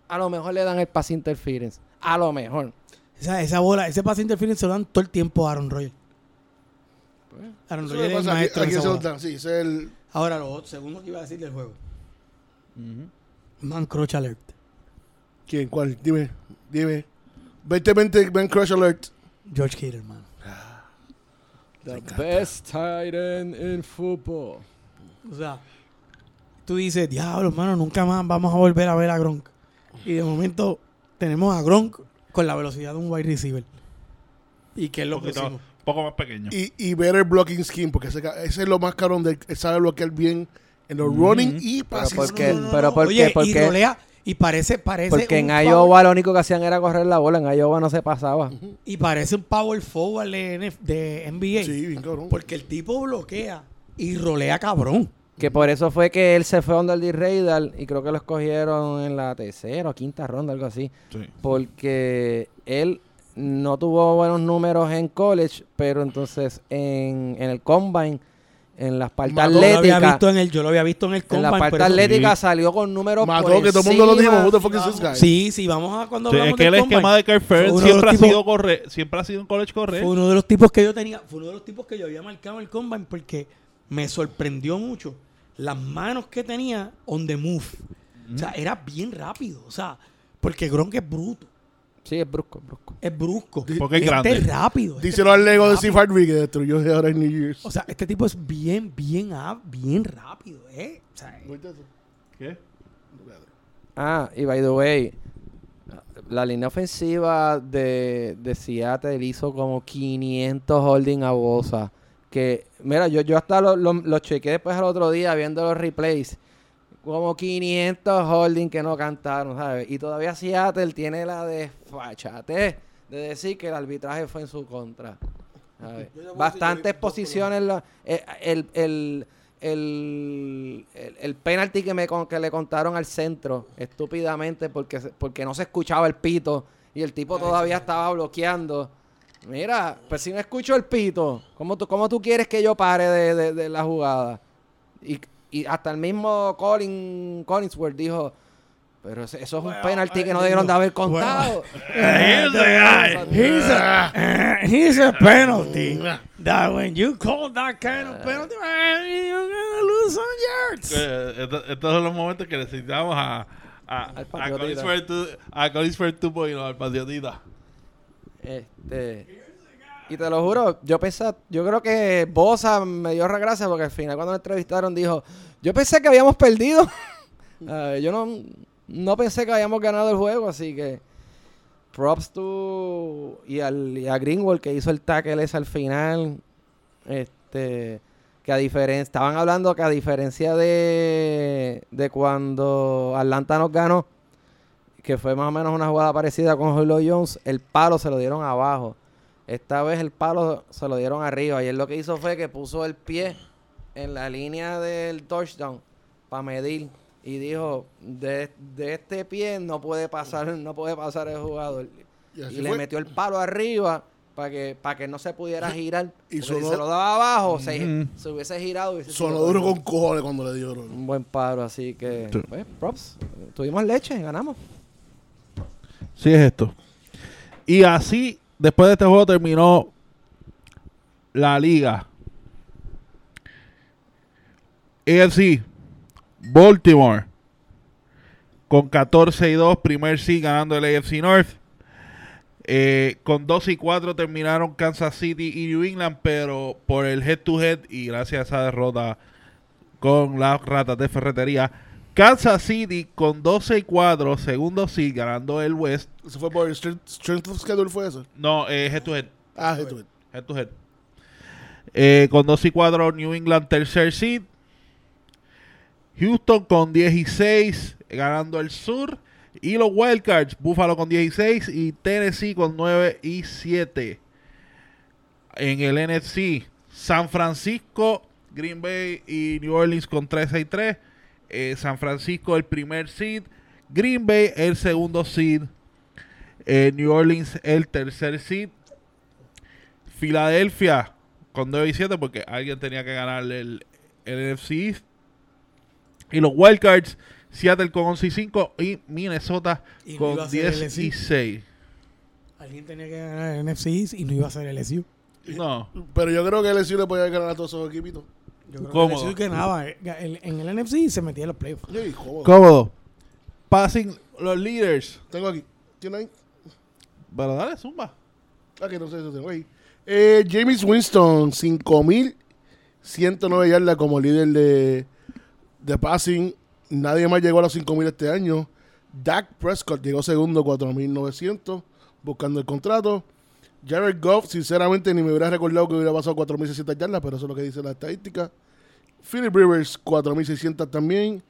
a lo mejor le dan el pass interference. A lo mejor. Esa, esa bola, ese pass interference se lo dan todo el tiempo a Aaron Rodgers. Aaron Eso Rodgers es el aquí, maestro en aquí esa se lo bola. dan, sí, ese es el... Ahora, lo otro, segundo que iba a decir del juego. Man Crush Alert. ¿Quién? ¿Cuál? Dime, dime. 2020 Ben Crush Alert. George Kittle, man. The best tight end in football. O sea, tú dices, diablo, hermano, nunca más vamos a volver a ver a Gronk. Y de momento tenemos a Gronk con la velocidad de un wide receiver. ¿Y qué es lo Un poquito- próximo? un poco más pequeño. Y, y better blocking scheme, porque ese, es lo más caro donde él sabe bloquear bien en los running y Pero passing. ¿por qué? pero ¿por Oye, qué? ¿Por y qué? rolea, y parece, parece Porque en un power- Iowa lo único que hacían era correr la bola. En Iowa no se pasaba. y parece un power forward de, NBA. Sí, bien cabrón. Porque el tipo bloquea y rolea cabrón. Que por eso fue que él se fue a donde el D. Radar y creo que lo escogieron en la tercera o quinta ronda, algo así. Sí. Porque él no tuvo buenos números en college, pero entonces en, en el combine, en las partes Mató, Yo lo, había visto en el, yo lo había visto en el en la eso- atlética salió con números Mató por que todo el mundo lo dijimos. Who the fuck is this guy? Sí, sí, vamos a cuando Sí, hablamos es que del el combine. esquema de Kirk Ferentz siempre ha sido correr, siempre ha sido un college correr. Fue uno de los tipos que yo tenía, fue uno de los tipos que yo había marcado en el combine porque me sorprendió mucho las manos que tenía on the move. O sea, era bien rápido. O sea, porque Gronk es bruto, Sí, es brusco, brusco. es brusco. Porque es Este grande. rápido. este Díselo al Lego de. Steve Harvey que destruyó ahora en New Year's. O sea, este tipo es bien, bien, ah, bien rápido, ¿eh? O sea, ¿Qué? Ah, y by the way, la línea ofensiva de, de Seattle hizo como 500 holding a Bosa. Que, mira, yo, yo hasta lo, lo, lo chequé después al otro día viendo los replays. Como 500 holding que no cantaron, ¿sabes? Y todavía Seattle tiene la desfachate de decir que el arbitraje fue en su contra. Bastantes posiciones. la- eh, el, el, el, el, penalti que, me, que le contaron al centro, estúpidamente, porque, porque no se escuchaba el pito y el tipo todavía estaba bloqueando. Mira, pues si no escucho el pito, ¿cómo tú, cómo tú quieres que yo pare de, de- de la jugada? Y, y hasta el mismo Colin, Collinsworth dijo, pero eso es un penalti que no debieron de haber contado. He's a, uh, he's a penalty. That when you call that kind of penalty, man, you're gonna lose some yards. Eh, esto- estos son los momentos que necesitamos a a, Al a patriotita. Collins Fair tu- a Collins Fair 2.0, al patriotita. Este. Y te lo juro, yo pensé, yo creo que Bosa me dio regracia porque al final cuando lo entrevistaron dijo, yo pensé que habíamos perdido. Eh, yo no, no pensé que habíamos ganado el juego, así que props to y, al, a Greenwald que hizo el tackle ese al final. Este que a diferencia estaban hablando que a diferencia de, de cuando Atlanta nos ganó, que fue más o menos una jugada parecida con Julio Jones, el palo se lo dieron abajo. Esta vez el palo se lo dieron arriba. Y él lo que hizo fue que puso el pie en la línea del touchdown para medir. Y dijo, de, de este pie no puede pasar, no puede pasar el jugador. Y Y, le fue. metió el palo arriba para que, para que no se pudiera girar. Y si se lo daba abajo, se, se hubiese girado. hubiese Sonó sido duro con cojones cuando le dio. bro. Un buen paro, así que, Sí. pues, props. Tuvimos leche, ganamos. Sí es esto. Y así, después de este juego terminó la liga. AFC, Baltimore, con 14 y 2, primer sí ganando el AFC North. Eh, con 12 y 4 terminaron Kansas City y New England, pero por el head to head y gracias a esa derrota con las ratas de ferretería, Kansas City con 12 y 4, segundo sí, ganando el West. Eso fue por strength, of schedule, fue eso. No, eh, head to head. Ah, head to head. Head to head. Eh, con 2 y 4, New England tercer seed. Houston con 16, ganando el sur. Y los Wildcards, Buffalo con 16 y Tennessee con 9 y 7. En el NFC, San Francisco, Green Bay y New Orleans con 13 y 3. Eh, San Francisco el primer seed. Green Bay el segundo seed. Eh, New Orleans el tercer seed. Filadelfia con 9 y 7 porque alguien tenía que ganar el, el NFC East. Y los Wildcards, Seattle con 11 y 5 y Minnesota Y no con ser 10 LSU. y 6. Alguien tenía que ganar el NFC East y no iba a ser el LSU. No, Pero yo creo que LSU le podía ganar a todos esos equipitos. Yo creo Cómodo. que ganaba. eh, En el NFC se metía en los playoffs. Sí, cómodo. cómodo. Passing los leaders. Tengo aquí. ¿Tiene ahí? Pero dale, zumba. Aquí no sé si tengo ahí. Eh, James Winston, 5.109 yardas como líder de, de passing. Nadie más llegó a los 5.000 este año. Dak Prescott llegó segundo, 4.900, buscando el contrato. Jared Goff, sinceramente, ni me hubiera recordado que hubiera pasado 4.600 yardas, pero eso es lo que dice la estadística. Philip Rivers, 4.600 también.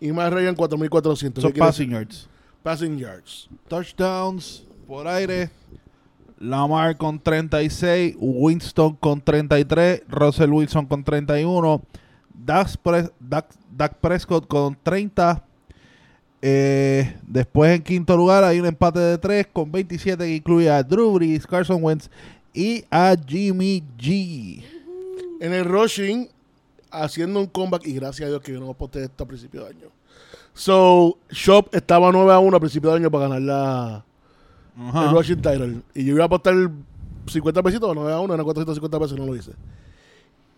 Y más Ryan, 4.400. Son ¿Qué quiere passing yards. Passing yards. Touchdowns por aire. Lamar con 36. Winston con 33. Russell Wilson con 31. Dak, Pres- Dak- Dak Prescott con 30. Eh, después en quinto lugar hay un empate de 3 con 27 que incluye a Drew Brees, Carson Wentz y a Jimmy G. En el rushing, haciendo un comeback, y gracias a Dios que yo no aposté esto a principio de año. So, Shop estaba 9 a 1 a principio de año para ganar la, Ajá. el rushing title. Y yo iba a apostar 50 pesitos, 9 a 1, eran 450 pesos, no lo hice.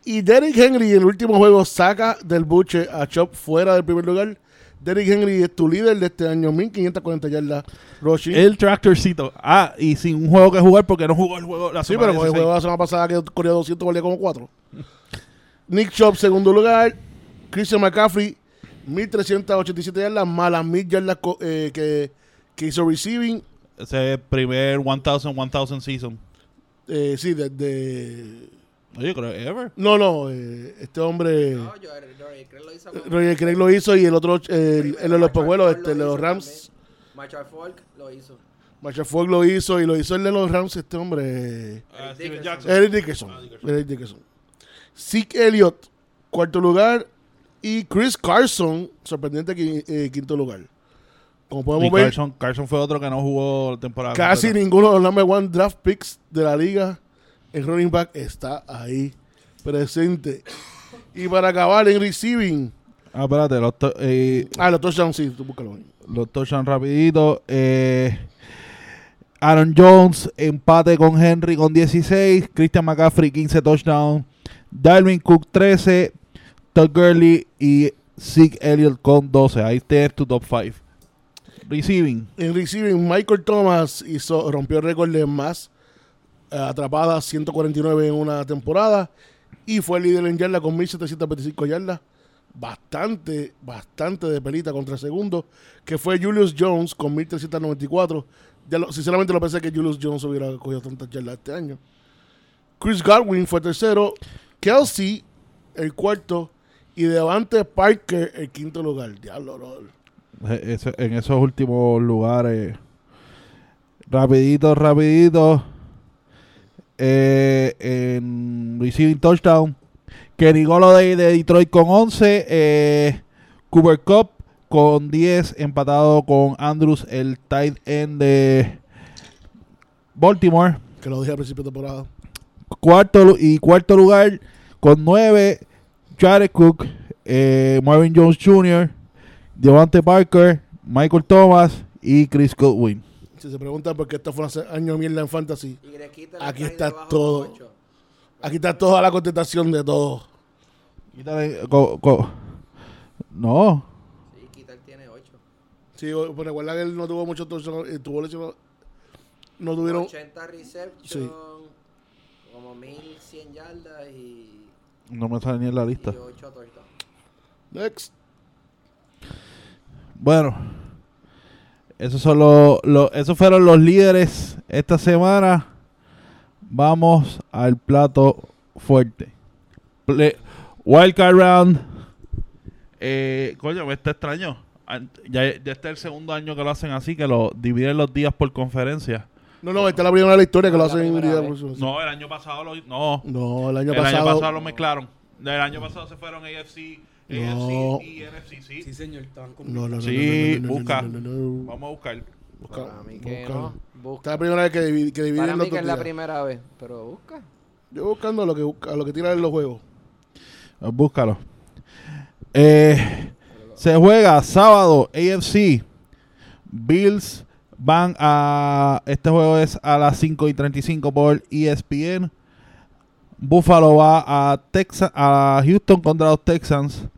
Y Derrick Henry en el último juego saca del buche a Chop fuera del primer lugar. Derrick Henry es tu líder de este año, 1540 yardas rushing. El tractorcito. Ah, y sin un juego que jugar porque no jugó el juego la Sí, semana pero con el 16. juego de la semana pasada que corrió 200, valía como 4. Nick Chubb, segundo lugar. Christian McCaffrey, 1387 yardas, más las 1000 yardas eh, que, que hizo receiving. Ese primer 1000, 1000 season. Eh, sí, desde. No, yo creo ever. No, no, eh, este hombre. No, yo, Rory Craig lo hizo con- Roger Craig lo hizo y el otro, eh, el, el de los pejuelos, este, el de lo los Rams. Marshall Falk lo hizo. Marshall Falk lo hizo y lo hizo el de los Rams, este hombre. Ah, Steven Steven Jackson. Jackson. Eric Dickerson. Eric Dickerson. Zeke Elliott, cuarto lugar. Y Chris Carson, sorprendente, eh, quinto lugar. Como Y podemos ver, Carson, Carson fue otro que no jugó la temporada. casi completa. ninguno de los number one draft picks de la liga, el running back, está ahí presente. Y para acabar en receiving, Ah, espérate, los, to- eh, ah, los touchdowns, sí, tú búscalo ahí. los touchdowns rapidito. Eh, Aaron Jones, empate con Henry con 16. Christian McCaffrey, 15 touchdowns. Dalvin Cook, 13. Todd Gurley y Zeke Elliott con 12. Ahí tienes tu top 5. Receiving. En receiving, Michael Thomas hizo, rompió el récord de más atrapadas, 149 en una temporada. Y fue el líder en yardas con 1725 yardas. Bastante, bastante de pelita contra el segundo, que fue Julius Jones con 1394. Ya lo- sinceramente lo pensé que Julius Jones hubiera cogido tantas yardas este año. Chris Godwin fue tercero. Kelsey, el cuarto. Y Devante Parker, el quinto lugar. Diablo, bro. E- en esos últimos lugares. Rapidito, rapidito. Eh, en receiving touchdown. Kenny Golladay de Detroit con 11. eh, Cooper Cup con 10. Empatado con Andrews, el tight end de Baltimore. Que lo dije al principio de temporada. Cuarto y cuarto lugar con 9. Jared Cook, eh, Marvin Jones Jr., Devante Parker, Michael Thomas y Chris Godwin. Si se preguntan por qué esto fue un año de mierda en fantasy, Y Aquí está todo. aquí está toda la contestación de todo. Quítale, co- co- no, Sí, Quitar tiene 8. Sí, pero recuerda que él no tuvo mucho touchdown, eh, tuvo lesionado- No tuvieron. 80 reception, Sí. como 1100 yardas y, no me sale ni en la y lista. 8 touchdowns. Next. Bueno, esos son los, los- esos fueron los líderes esta semana. Vamos al plato fuerte. Wildcard round. Eh, coño, me está extraño. Ya, ya está el segundo año que lo hacen así, que lo dividen los días por conferencia. No, no, esta es la primera de la historia que lo hacen en por- No, el año pasado lo, no. No, el año el pasado. año pasado lo mezclaron. El año pasado se fueron AFC, No. AFC y NFC, sí. Sí, señor, estaban con No, no, no. Sí, no, no, no, busca. Vamos a buscar. Busca, Para mí que busca. no. Esta Busca. es la primera vez que, divi- que dividen Para los mí que es la primera vez, pero busca. Yo buscando lo que, busca, lo que tiran en los juegos. Eh, Búscalo. Eh, se juega sábado AFC. Bills van a. Este juego es a las 5 y 35 por ESPN. Buffalo va a Texas, a Houston contra los Texans.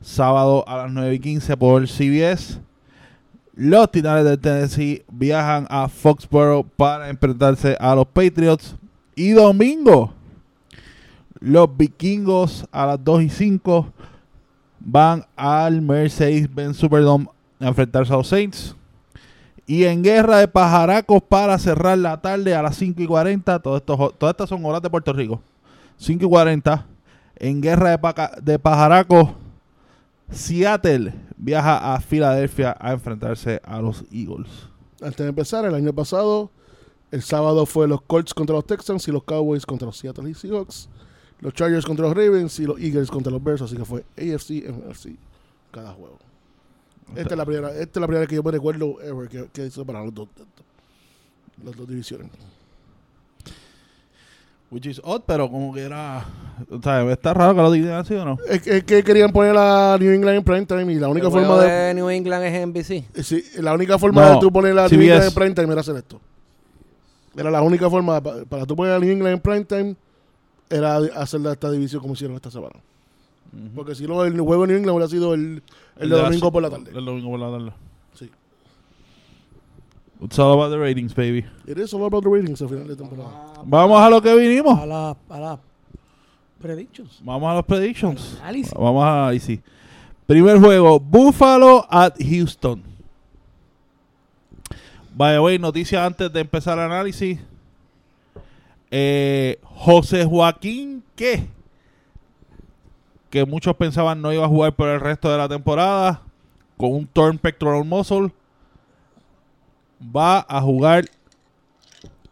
Sábado a las 9 y 15 por CBS. Los Titanes de Tennessee viajan a Foxborough para enfrentarse a los Patriots. Y domingo, los vikingos a las 2 y 5 van al Mercedes-Benz Superdome a enfrentarse a los Saints. Y en guerra de pajaracos para cerrar la tarde a las 5 y 40. Todo esto, todas estas son horas de Puerto Rico. 5 y 40. En guerra de, paca- de pajaracos, Seattle viaja a Filadelfia a enfrentarse a los Eagles. Antes de empezar, el año pasado, el sábado fue los Colts contra los Texans y los Cowboys contra los Seattle Seahawks. Los Chargers contra los Ravens y los Eagles contra los Bears. Así que fue AFC, NFC, cada juego. Esta es la primera, esta es la primera que yo me recuerdo ever que, que hizo para los dos, las dos divisiones. Which is odd, pero como que era. O sea, está raro que lo digan así o no. Es, es que querían poner a New England en prime time y la única El forma de, de New England es NBC. sí, la única forma No, de tú poner a New CBS. England en prime time era hacer esto. Era la única forma pa- para tú poner a New England en prime time era hacer esta división como hicieron esta semana. Porque si no, el juego de New England hubiera sido el, el de la- domingo por la tarde. El domingo por la tarde. Sí. It's all about the ratings, baby. It is all about the ratings al final de temporada. Vamos a lo que vinimos. A la, a la predictions. Vamos a los predictions. Análisis. Vamos a sí. Primer juego, Buffalo at Houston. By the way, noticias antes de empezar el análisis. Eh, José Joaquín, ¿qué? Que muchos pensaban no iba a jugar por el resto de la temporada. Con un torn pectoral muscle. Va a jugar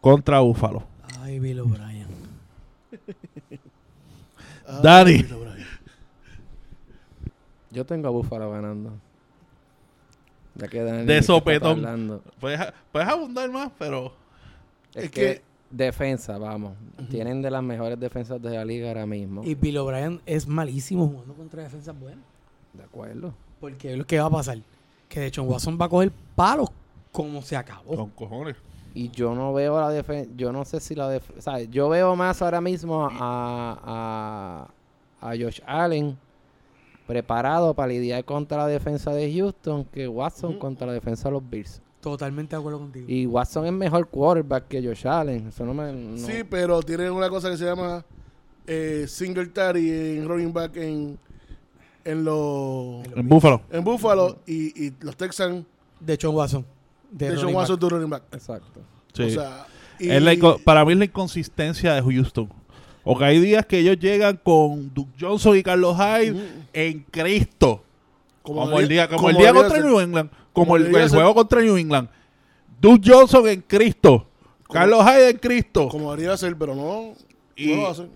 contra Buffalo. Ay, Bill O'Brien. Dani. Yo tengo a Buffalo ganando. Ya que Dani De sopetón. Puedes, puedes abundar más, pero... Es, Es que, que- defensa, vamos. Tienen de las mejores defensas de la liga ahora mismo. Y Bill O'Brien es malísimo jugando contra defensas buenas. De acuerdo. Porque es lo que va a pasar. Que de hecho Watson va a coger palos como se acabó. Con cojones. Y yo no veo la defensa. Yo no sé si la defensa. Yo veo más ahora mismo a, a, a Josh Allen preparado para lidiar contra la defensa de Houston que Watson contra la defensa de los Bills. Totalmente de acuerdo contigo. Y Watson es mejor quarterback que Josh Allen. Eso no me. no- Sí, pero tiene una cosa que se llama eh, Singletary en running back en, en los En Buffalo. en Buffalo y, y los Texans De hecho Watson. De running Watson back. tu running back. Exacto. Sí. O sea, y- Es la inco- para mí es la inconsistencia de Houston. Porque hay días que ellos llegan con Duke Johnson y Carlos Hyde en Cristo. Como, el día, como el día contra ser. New England. Como, Como el, juego contra New England. Duke Johnson en Cristo. Carlos Hyde en Cristo. Como debería ser, pero no, Y- no lo hacen.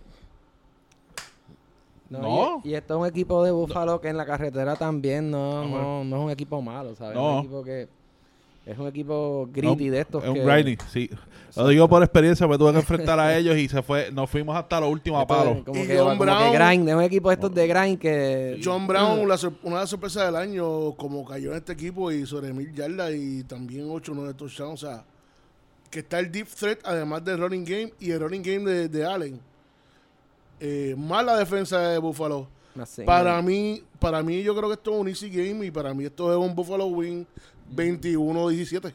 No, No. Y, y esto es un equipo de Búfalo que en la carretera también no, no, no es un equipo malo, ¿sabes? No. Es un equipo que es un equipo gritty Un- de estos Es un que grinding, sí. Lo digo por experiencia, me tuve que enfrentar a ellos y se fue, nos fuimos hasta los últimos es palos. como Y que, John como que Brown- grind, es un equipo de estos de grind que John Brown, la una de las sorpresas del año, como cayó en este equipo y sobre mil yardas y también 8 o 9 touchdowns. O sea, que está el deep threat, además del running game y el running game de, de Allen. Eh, más la defensa de Buffalo. Así, Para mí, para mí yo creo que esto es un easy game y para mí esto es un Buffalo win 21-17.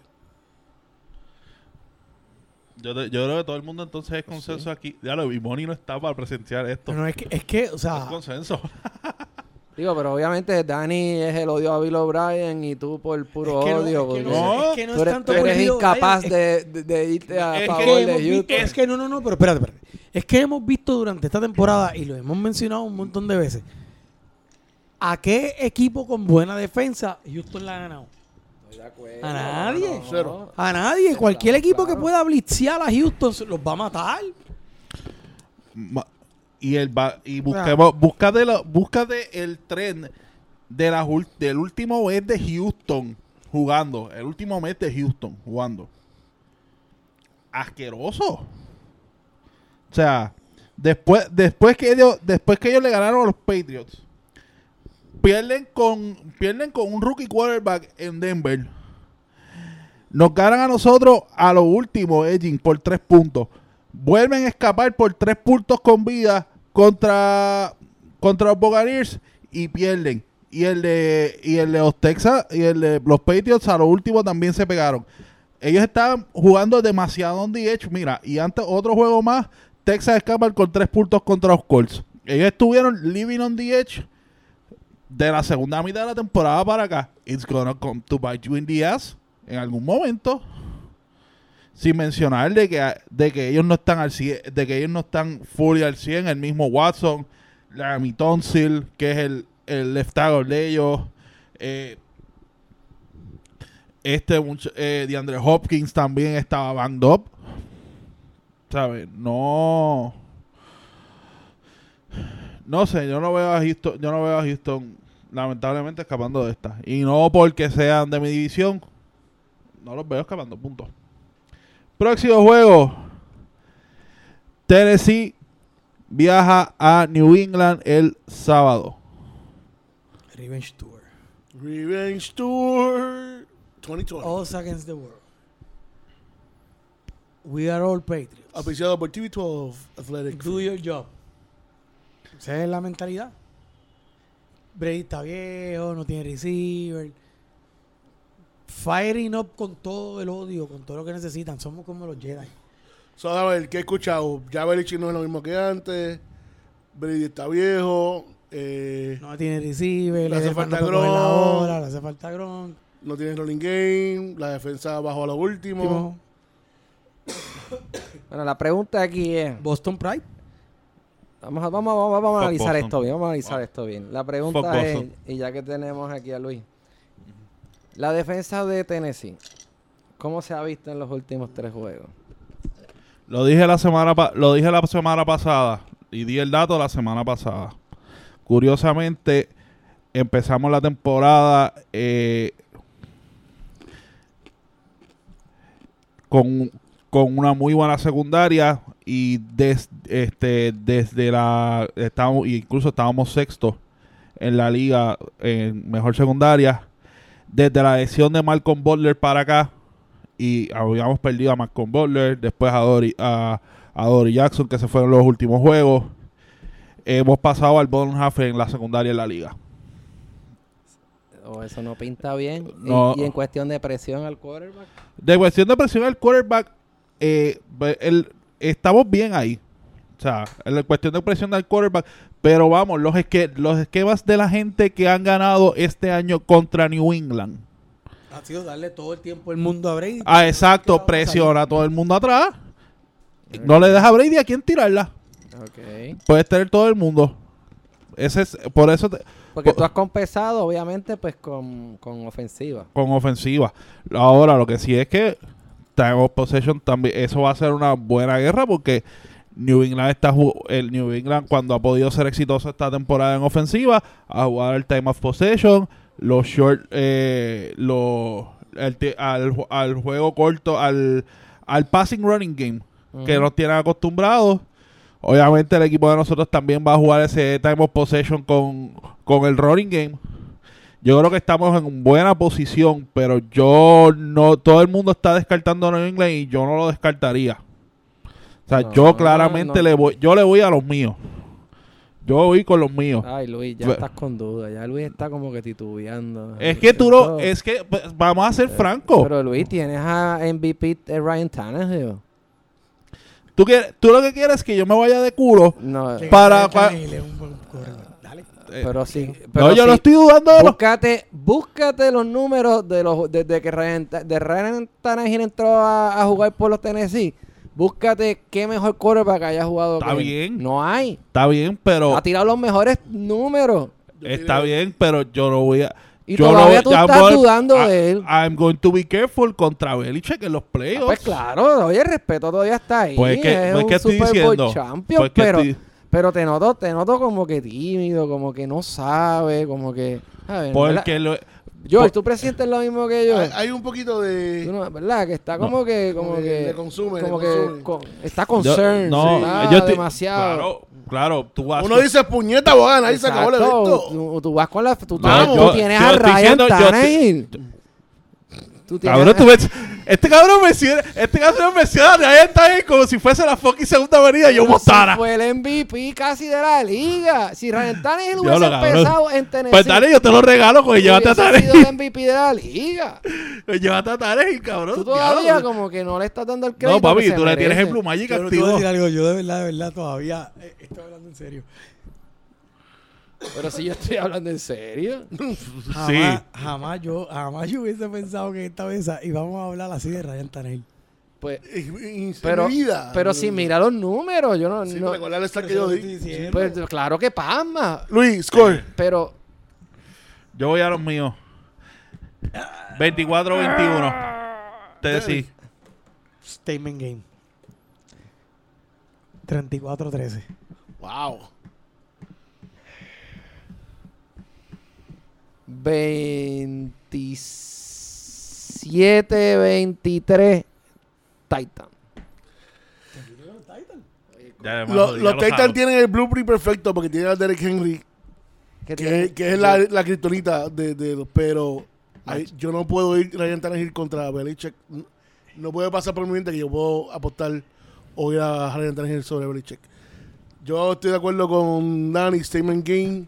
Yo, te- yo creo que todo el mundo entonces es consenso aquí. Ya lo vi, Moni no está para presenciar esto. No, es que, es que, o Es sea, consenso. Digo, pero obviamente Dani es el odio a Bill O'Brien y tú por puro es que no, odio. es que no, es que no tú es eres, tanto tú eres por Bill incapaz de, de- de irte a Es favor de hemos Houston. es que no, no, no, pero espérate, espérate. Es que hemos visto durante esta temporada, y lo hemos mencionado un montón de veces, ¿a qué equipo con buena defensa Houston la ha ganado? A nadie. Cero. A nadie. Cualquier claro, equipo claro. que pueda blitzear a Houston se los va a matar. Ma- y el ba- y busquemos, búscate, lo- búscate el tren de la, del último mes de Houston jugando. El último mes de Houston jugando. Asqueroso. O sea, después, después que ellos, después que ellos le ganaron a los Patriots, pierden con, pierden con un rookie quarterback en Denver. Nos ganan a nosotros a lo último, Edging, por tres puntos. Vuelven a escapar por tres puntos con vida contra, contra los Buccaneers y pierden. Y el de y el de los Texas y el de los Patriots a lo último también se pegaron. Ellos estaban jugando demasiado on the edge. Mira, y antes otro juego más, Texas escapa con tres puntos contra los Colts. Ellos estuvieron living on the edge de la segunda mitad de la temporada para acá. It's gonna come to bite you in the ass en algún momento. Sin mencionar de que, de que ellos no están al 100, de que ellos no están fully al 100, el mismo Watson, Laramie Tonsil, que es el, el left tackle de ellos, eh, este eh, Hopkins también estaba banged up. ¿Sabes? No. No sé, yo no veo a Houston, yo no veo a Houston lamentablemente escapando de esta. Y no porque sean de mi división, no los veo escapando, punto. Próximo juego. Tennessee viaja a New England el sábado. Revenge Tour. Revenge Tour 2020. Us against the world. We are all Patriots. Apreciado por TV12 Athletic. Do your job. Esa es la mentalidad. Brady está viejo, no tiene receiver. Firing up con todo el odio, con todo lo que necesitan. Somos como los Jedi. So, a ver, ¿qué he escuchado? Ya Belichick no es lo mismo que antes. Brady está viejo. Eh, No tiene receiver, Le le hace falta hora, le hace falta Gronk. no tiene rolling game. La defensa bajó a lo último. Bueno, la pregunta aquí es... Boston Pride. Vamos a, vamos, a- vamos, a- analizar Boston. esto bien, vamos a analizar Fuck. esto bien. La Fuck pregunta es, Boston. y ya que tenemos aquí a Luis, la defensa de Tennessee, ¿cómo se ha visto en los últimos tres juegos? Lo dije la semana pa- lo dije la semana pasada y di el dato la semana pasada. Curiosamente empezamos la temporada eh, con, con una muy buena secundaria y des- este desde la estábamos incluso estábamos sexto en la liga en mejor secundaria desde la lesión de Malcolm Butler para acá y habíamos perdido a Malcolm Butler, después a Dory, a, a Dory Jackson, que se fueron los últimos juegos. Hemos pasado al half en la secundaria de la liga. ¿O eso no pinta bien? Y- No. Y, en cuestión de presión al quarterback. De cuestión de presión al quarterback, eh, el- estamos bien ahí. O sea, en la cuestión de presión al quarterback. Pero vamos, los, esque- los esquemas de la gente que han ganado este año contra New England. ha sido darle todo el tiempo el mundo a Brady. Ah, exacto, presiona a todo el mundo atrás. No le deja a Brady a quién tirarla. Ok. Puedes tener todo el mundo. Ese es, por eso te- Porque Po- tú has compensado, obviamente, pues con, con ofensiva. con ofensiva. Ahora, lo que sí es que Time of Possession también, eso va a ser una buena guerra porque New England está el New England cuando ha podido ser exitoso esta temporada en ofensiva, a jugar el Time of Possession, los short, eh, los, el al, al juego corto, al, al passing running game que nos tienen acostumbrados. Obviamente el equipo de nosotros también va a jugar ese time of possession con, con el running game. Yo creo que estamos en buena posición, pero yo no, todo el mundo está descartando a New England y yo no lo descartaría. O sea, No, yo claramente no. le voy, yo le voy a los míos. Yo voy con los míos. Ay, Luis, ya estás con duda. Ya Luis está como que titubeando. es que tú no, es que pues, vamos a ser francos. Pero Luis, tienes a MVP Ryan Tannehill. Tú, quieres, tú lo que quieres es que yo me vaya de culo. No, Que para- Ryan pa- Tannehill es un buen corredor. Dale. Eh, pero sí. no, pero yo sí, no estoy dudando de los Búscate, búscate los números de los desde que Ryan, de Ryan Tannehill entró a, a jugar por los Tennessee. Búscate qué mejor quarterback haya jugado. Está que él. bien. No hay. Está bien, pero Ha tirado los mejores números. está bien, pero yo no voy a Y yo todavía no, tú ya estás voy- dudando I- de él. I'm going to be careful contra Belichick en los Ah, playoffs. Pues claro, oye, el respeto todavía está ahí. Pues que- es pues un que estoy Super Bowl diciendo. champion, Pues que pero, estoy- pero te noto, te noto como que tímido, como que no sabe, como que. ¿sabes? porque lo- George, tú presientes lo mismo que yo. Hay, hay un poquito de. Tú no- ¿Verdad? Que está como que, como que que, le consume, le como que consume. con- está yo- concerned, no, está yo estoy- demasiado. Claro, claro, tú vas Uno dice puñeta, voy a ganar y se acabó el evento. Tú, tú vas con la, tú, No, tú yo- tienes yo a Ryan diciendo- yo estoy- Tannehill. Tú tienes Cabrón, tú ves- este cabrón menciona, este cabrón menciona a Ryan como si fuese la fucking segunda avenida yo Pero si votara. Fue el MVP casi de la liga. Si Ryan Tannehill Diablo, hubiese cabrón. empezado en Tennessee, Pues dale, yo te lo regalo, pues llévate a hubiese sido Tannehill. el MVP de la liga. Llévate a Tannehill, cabrón. Tú todavía Diablo. como que no le estás dando el crédito No, papi, que se tú le tienes el. Blue Magic Pero te voy a activo. decir algo, yo de verdad, de verdad todavía eh, estoy hablando en serio. Pero si yo estoy hablando en serio. Jamás, jamás yo, jamás yo hubiese pensado que esta mesa íbamos a hablar así de Ryan Tannehill. Pues, pero, vida. pero si mira los números, yo no... Sí, no- recuerda el que yo di. pues, claro que pasma. Luis, score. Pero Yo voy a los míos. 24-21. Te decís. Statement game. 34-13. Wow. 27-23 Titan. Ya, hermano, Los, lo Titans tienen el blueprint perfecto porque tienen a Derek Henry, ¿Qué que, tiene? que es la, la de, de los- pero yo no puedo ir Ryan Tannehill contra Belichick. No- No puede pasar por mi mente que yo puedo apostar o ir a Ryan Tannehill sobre Belichick. Yo estoy de acuerdo con Danny, Statement Game.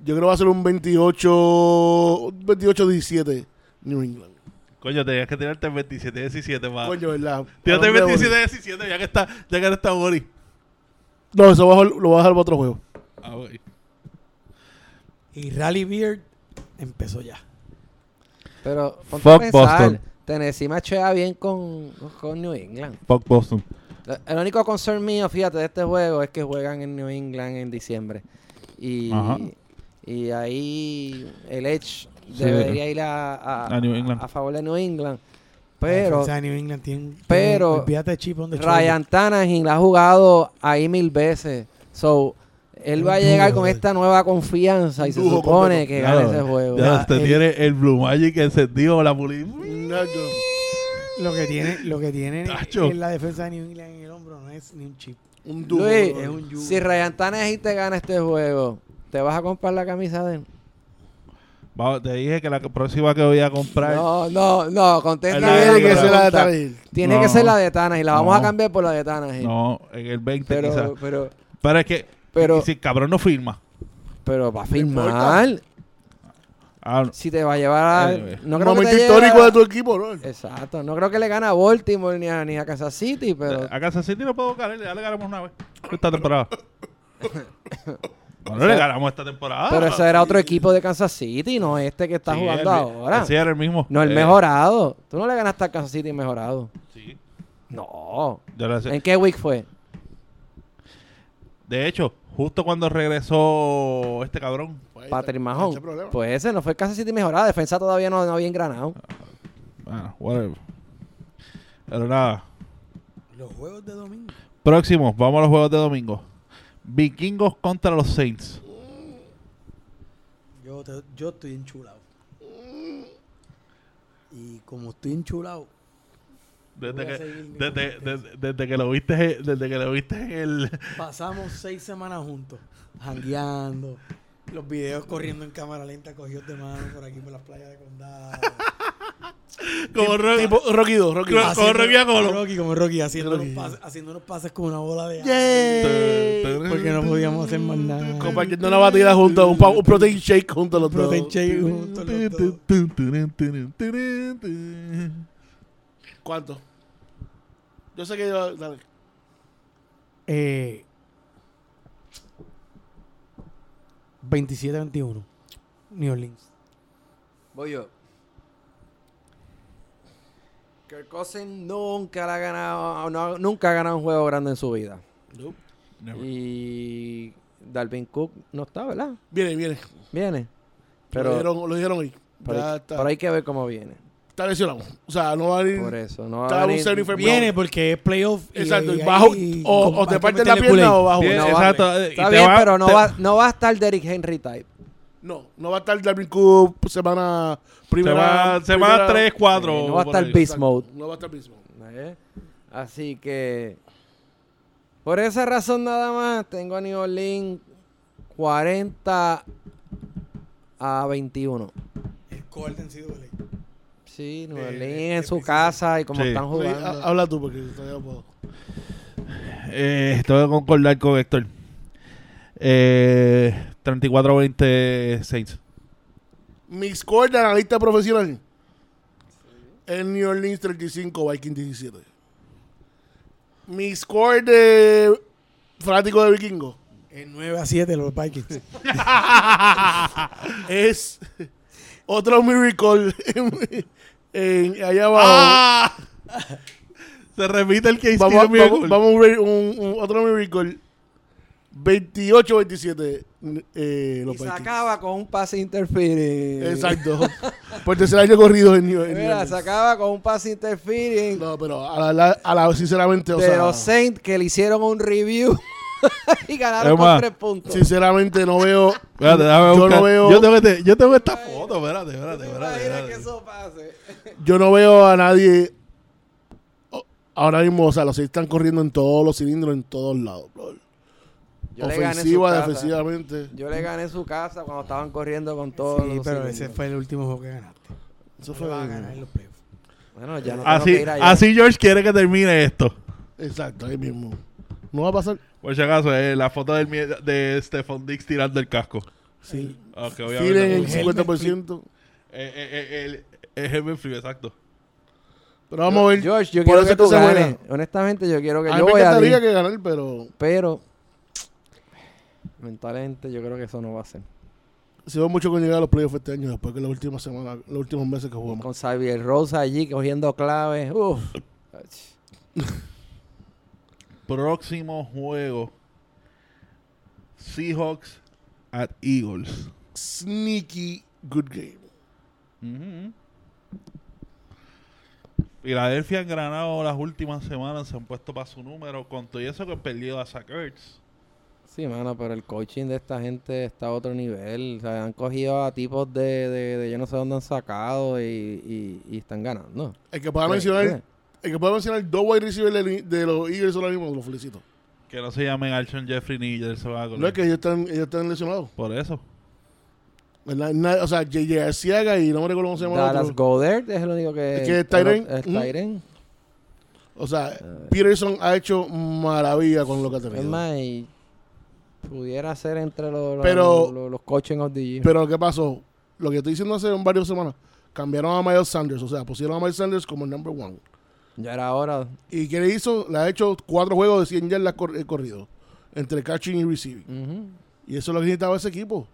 Yo creo que va a ser un 28 28-17 New England. Coño, tenías que tirarte el 27-17 más. Coño, ¿verdad? Tírate el ¿A dónde voy? 27-17 ya que está, ya que no está Boris. No, eso va a- lo voy a dejar para otro juego. Ah. Y Rally Beard empezó ya. Pero ponte Fuck a pensar, Boston. Tennessee machea bien con, con New England. Fuck Boston. El único concern mío, fíjate, de este juego es que juegan en New England en diciembre. Y, Ajá. Y ahí el Edge Sí. debería ir a, a, A New England. a favor de New England. La Pero defensa de New England tiene, pero tiene- Ryan Tannehill ha jugado ahí mil veces. So, él va a llegar con esta nueva confianza y se supone que gane ese juego. Ya, usted el- tiene el Blue Magic encendido, la puli. No, yo- Lo que tiene, lo que tiene Tacho. en la defensa de New England en el hombro no es ni un chip. un duro. Luis, es un yugo. si Ryan Tannehill te gana este juego, ¿te vas a comprar la camisa de él? Va, te dije que la próxima que voy a comprar. No, no, no, contesta. Tiene que ser la de. Tannehill. Tiene No. que ser la de Tannehill. La vamos No. a cambiar por la de Tannehill. No, en el 20 quizás. pero, pero, Pero es que. pero- y si el cabrón no firma. pero va a firmar. Ah, no. Si te va a llevar a. No Un creo que momento te histórico lleve a- de tu equipo, ¿no? Exacto. No creo que le gane a Baltimore ni a, ni a Kansas City, pero. A Kansas City no puedo ganar, ya le ganamos una vez. Esta temporada. Bueno, le ganamos esta temporada. Pero ese era otro equipo de Kansas City, no este que está Sí, jugando el- ahora. Sí, era el mismo. No, el Eh, mejorado. Tú no le ganaste a Kansas City mejorado. sí. No. Yo le sé. ¿En qué week fue? De hecho, justo cuando regresó este cabrón. Pues Patrick Mahon. Pues ese no fue el Kansas City mejorado. Defensa todavía no, no había engranado. Bueno, whatever. Pero nada. Los juegos de domingo. Próximo, vamos a los juegos de domingo. Vikingos contra los Saints. Yo, te- yo estoy enchulado. Y como estoy enchulado, Desde que, desde- desde que lo viste, desde que lo viste en el. pasamos seis semanas juntos, jangueando. Los videos corriendo en cámara lenta, cogidos de mano por aquí por las playas de condado. Como Rocky. Tipo Rocky 2, Rocky Como- 2. como Rocky a Colo. Rocky, como Rocky, haciendo, Rocky. Unos pases, haciendo unos pases con una bola de agua. Porque no podíamos hacer más nada. Compartiendo una batida junto, un, un protein shake junto a los dos. Protein shake los dos. ¿Cuánto? Yo sé que yo... Dale. Eh, 27-21. New Orleans. Voy yo. Kirk Cousins nunca ha ganado, no- nunca ha ganado un juego grande en su vida. Nope. Y Dalvin Cook no está, ¿verdad? Viene, viene. Viene. lo, Pero, dijeron, lo dijeron hoy. pero, Ya hay, está, pero hay que ver cómo viene. está lesionado. O sea, no va a venir... Por eso. No va Está a venir-. Viene porque es playoff. Exacto. y y bajo, ahí o, o te partes la pierna culé. o bajo. Bien, No exacto. Está te bien, va- pero no te- va, no va a estar Derrick Henry type. No, no va a estar Darwin Cook semana... Se Primera, se va primera- 3, 4. Sí, no va a estar Beast Mode. No va a estar mismo. ¿eh? Así que por esa razón nada más tengo a New Orleans 40 a 21. El Colt en sido Sí, New Eh, Orleans eh, en su sí. casa y como Sí. están Sí, jugando. ha- Habla tú porque todavía no puedo. Eh, tengo que concordar con Héctor. Eh, 34-20 Saints. Mi score de analista profesional. El New Orleans 35, Vikings 17. Mi score de fanático de vikingo En 9 a 7 los Vikings. es otro miracle en, en- allá abajo. ¡Ah! Se repite el que hizo vamos, a- vamos, vamos a ver un, un- otro miracle. 28-27 eh, los y se Vikings. acaba con un pase interfering. Exacto. Por tercer año corrido en New, Mira, Orleans. se acaba con un pase interfering No, pero a la, a la- sinceramente, o de sea, los Saints que le hicieron un review y ganaron con tres puntos. sinceramente no veo. Espérate, déjame yo no veo. Yo tengo, este- yo tengo esta foto. Espérate, espérate, ¿Te espérate. espérate. que eso pase? Yo no veo a nadie ahora mismo, o sea, los seis están corriendo en todos los cilindros, en todos lados. bro. Yo le gané en su Ofensiva, casa. defensivamente. Yo le gané en su casa cuando estaban corriendo con todos Sí, los pero ese fue el último juego que ganaste. Eso fue. a ganar los. Bueno, ya no tengo Así, que ir allá. así George quiere que termine esto. Exacto, ahí mismo. No va a pasar. Por si acaso, eh, la foto del, de Stephon Dix tirando el casco. Sí. Ok, Tienen obviamente. el El helmet 50%. Eh, eh, eh, el, el helmet flip, exacto. Pero vamos a ver. George, yo Por quiero que tú ganes. Honestamente, yo quiero que A mí yo me voy a ti, que ganar, pero pero mentalmente yo creo que eso no va a ser. se va mucho con llegar a los playoffs este año, después que las últimas semanas, los últimos meses que jugamos. Con Xavier Rosa allí cogiendo claves. Uf. Próximo juego. Seahawks at Eagles. Sneaky good game. Ujú. Filadelfia han ganado las últimas semanas, se han puesto para su número, con todo y eso que han perdido a Zach Ertz. Sí, mano, pero el coaching de esta gente está a otro nivel. O sea, han cogido a tipos de, de, de yo no sé dónde han sacado y, y, y están ganando. El que pueda mencionar, el que pueda mencionar dos wide receivers de, de los Eagles ahora mismo, lo felicito. Que no se llamen Alshon Jeffrey ni Jelson. No es que ellos están, ellos están lesionados. Por eso. o sea, J.J. Arciaga y no me recuerdo cómo se llama el Dallas otro. Goddard es el único que... Es que es Tyren. Es. Tyren. O sea, Peterson ha hecho maravilla con lo que ha Es tenido. más, y pudiera ser entre los, los, Pero- los, los coaching of the year. Pero ¿qué pasó? Lo que estoy diciendo hace varias semanas, cambiaron a Miles Sanders, o sea, pusieron a Miles Sanders como el number one. ya era hora. ¿Y qué le hizo? Le ha hecho cuatro juegos de 100 yardas cor- eh, corridos, entre catching y receiving. Y eso es lo que necesitaba ese equipo.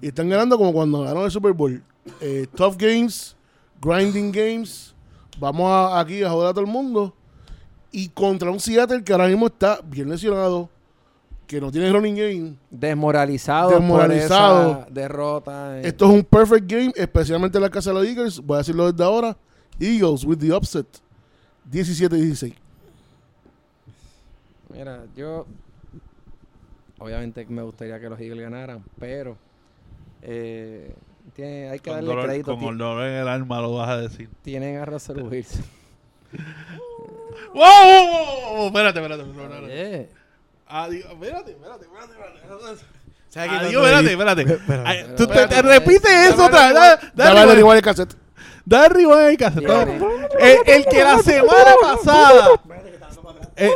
Y están ganando como cuando ganaron el Super Bowl. Eh, tough games, grinding games. Vamos a- aquí a joder a todo el mundo. Y contra un Seattle que ahora mismo está bien lesionado, que no tiene running game. Desmoralizado, Desmoralizado. por esa derrota. eh. Esto es un perfect game, especialmente en la casa de los Eagles. Voy a decirlo desde ahora. Eagles with the upset. 17-16. Mira, yo obviamente me gustaría que los Eagles ganaran, pero eh, tiene- hay que Con darle dolor, crédito. con el dolor en el alma lo vas a decir. Tienen a Russell Wilson. Wow! Espérate, espérate. espérate. Adiós. Espérate, espérate, espérate. espérate. ¿Sabes que Adiós, espérate, espérate. Espérate, Tú te, te repite eso otra vez. Da- Dale, Dale, dale, igual el cassette. Da rewind en casa. Tiene. El, el que la semana pasada. El,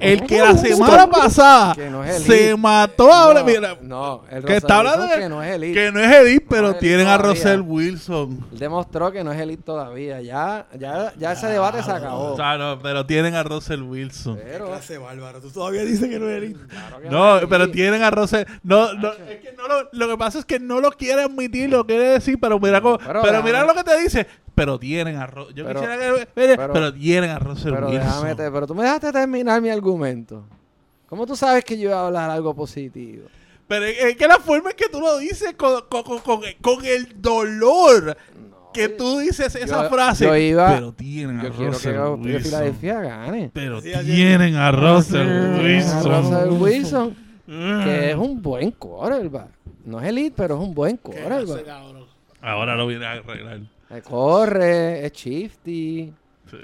el que la semana pasada Que no es se elite. mató ahora. no, Mira, no, el que está hablando de- que no es elite. que no es Edith, pero tienen a. Russell Wilson. Él demostró que no es elite todavía. Ya, ya, ya ese debate se acabó. O sea, no, pero tienen a Russell Wilson. Pero, clase bárbaro. Tú todavía dices que no eres. claro que No, es pero elite. tienen a Russell. No, no, es que no lo, lo que pasa es que no lo quiere admitir, lo quiere decir, pero mira, cómo- Pero mira lo que te dice. Pero tienen a. Yo Pero- quisiera que. pero- pero, tienen a Russell Pero Wilson. déjame, te- pero tú me dejaste terminar mi argumento. ¿Cómo tú sabes que yo iba a hablar algo positivo? Pero es que la forma en que tú lo dices con, con, con, con- con el dolor No, que tú dices esa yo- frase. yo iba- pero tienen a Yo quiero que, Russell que Wilson. Filadelfia gane. Pero Sí, tienen a Russell A A Wilson. Russell Wilson, Mm. que es un buen quarterback. No es elite, pero es un buen ¿Qué hace, quarterback. Ahora lo viene a arreglar. Eh, Corre, es shifty. Sí,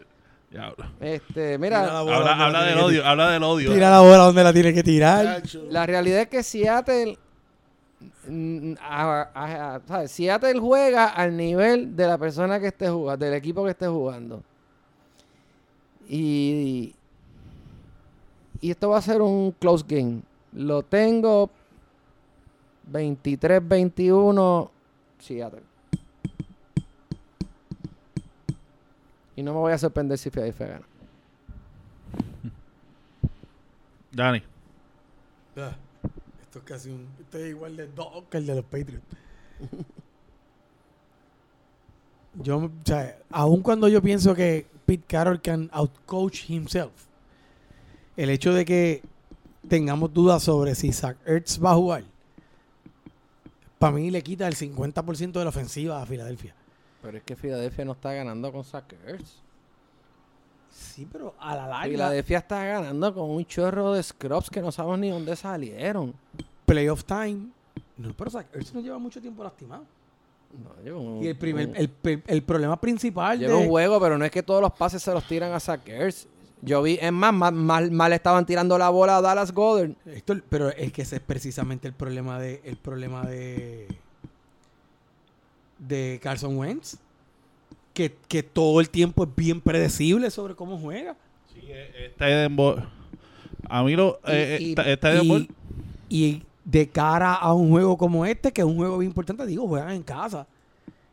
ya habla. Este, Mira. Habla, habla la del odio, habla del odio. Tira la bola donde la tiene que tirar. La realidad es que Seattle, a- a- a- ¿sabes? Seattle juega al nivel de la persona que esté jugando, del equipo que esté jugando. Y, y esto va a ser un close game. Lo tengo 23-21 Seattle. Y no me voy a sorprender si Philadelphia gana. Dani. Ah, Esto es casi un. Esto es igual de dog que el de los Patriots. Yo, o sea, aun cuando yo pienso que Pete Carroll can outcoach himself, el hecho de que tengamos dudas sobre si Zach Ertz va a jugar, para mí le quita el 50% de la ofensiva a Filadelfia. Pero es que Filadelfia no está ganando con Sackers. Sí, pero a la larga, Filadelfia está ganando con un chorro de scrubs que no sabemos ni dónde salieron. playoff time. No, pero Zach Ertz no lleva mucho tiempo lastimado. No, lleva un, Y el, primer, un- el, el- el problema principal lleva de... un juego, pero no es que todos los pases se los tiran a Sackers. Yo vi, es más, mal, mal, mal estaban tirando la bola a Dallas Goddard. Héctor, pero es que ese es precisamente el problema de el problema de de Carson Wentz que, que todo el tiempo es bien predecible sobre cómo juega. Sí, eh, está en bo- A mí lo. eh, y, está, está bol- y de cara a un juego como este que es un juego bien importante digo juegan en casa.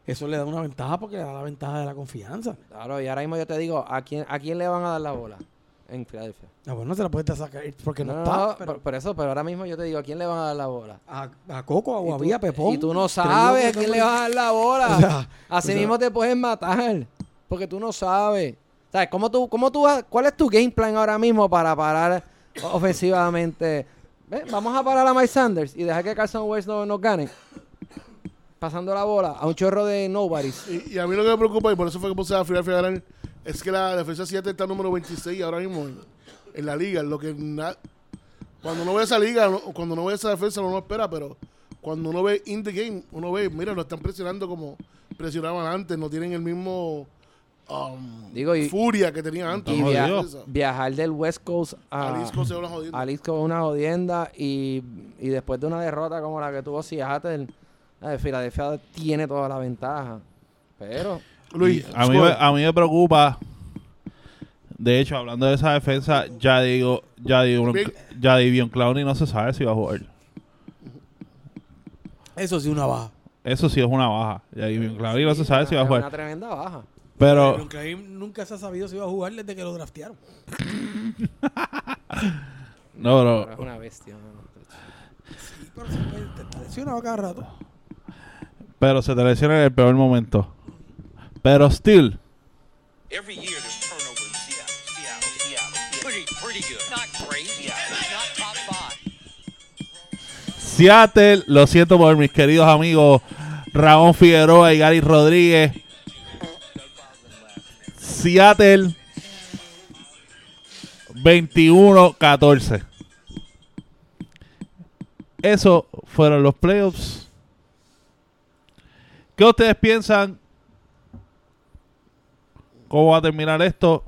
Eso le da una ventaja porque le da la ventaja de la confianza. Claro, y ahora mismo yo te digo, ¿a quién, ¿a quién le van a dar la bola en Filadelfia? ah, bueno se la puede sacar porque no, No, está no, pero por, por eso, pero ahora mismo yo te digo, ¿a quién le van a dar la bola? a, a Coco a Guavía Pepón Y tú no sabes a quién le vas a dar la bola. O sea, Así o sea- mismo te pueden matar. Porque tú no sabes. ¿Sabes? ¿Cómo tú, cómo tú, vas- ¿Cuál es tu game plan ahora mismo para parar ofensivamente? Vamos a parar a Mike Sanders y dejar que Carson Wentz no, nos gane. Pasando la bola a un chorro de nobodies. Y, y a mí lo que me preocupa, y por eso fue que puse a Filadelfia a ganar, es que la defensa 7 está número 26 ahora mismo en, en la liga. Lo que na- cuando uno ve esa liga, no- cuando uno ve esa defensa, uno no espera, pero cuando uno ve in the game, uno ve, mira, lo están presionando como presionaban antes, no tienen el mismo um, Digo, y- furia que tenían antes. Y via- jodido. Viajar del West Coast a Jalisco se va a joder. Jalisco es una jodienda y, y después de una derrota como la que tuvo Seattle, la de Filadelfia tiene toda la ventaja. Pero Luis, a, mí, me- a mí me preocupa. De hecho, hablando de esa defensa, ya digo, ya digo, ya Divion Clowney no se sabe si va a jugar. eso sí una baja Eso sí es una baja. Ya Divion Clowney no se sabe si va a es una jugar. tremenda baja. Pero nunca se ha sabido si iba a jugar desde que lo draftearon. no, Pero es pero una bestia. ¿no? Te está lesionado cada rato. Pero se te lesiona en el peor momento. Pero still, Every year there's turnover in Seattle. Seattle, Seattle. Pretty, pretty good. Not great. Yeah, not top five. Seattle, lo siento por mis queridos amigos Ramón Figueroa y Gary Rodríguez. Seattle 21-14. Eso fueron los playoffs. ¿Qué ustedes piensan? ¿Cómo va a terminar esto?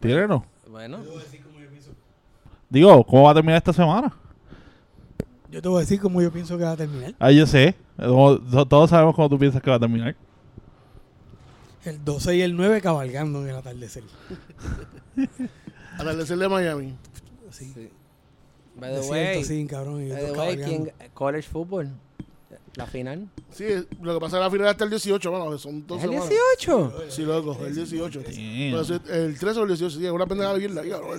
Tírenos. Bueno, Digo, ¿cómo va a terminar esta semana? Yo te voy a decir cómo yo pienso que va a terminar. Ah, yo sé. Como- Todos sabemos cómo tú piensas que va a terminar. El 12 y el 9 cabalgando en el atardecer. Atardecer de Miami. Así. sí. By the way, cabrón. by the way. ¿quién- college football, la final. Sí, lo que pasa es que la final hasta el 18, bueno, son dos ¿Es el semanas. 18? Sí, loco, el 18. Damn. Pero sí, el 13 o el 18, sí, es una pendeja bien larga, bro.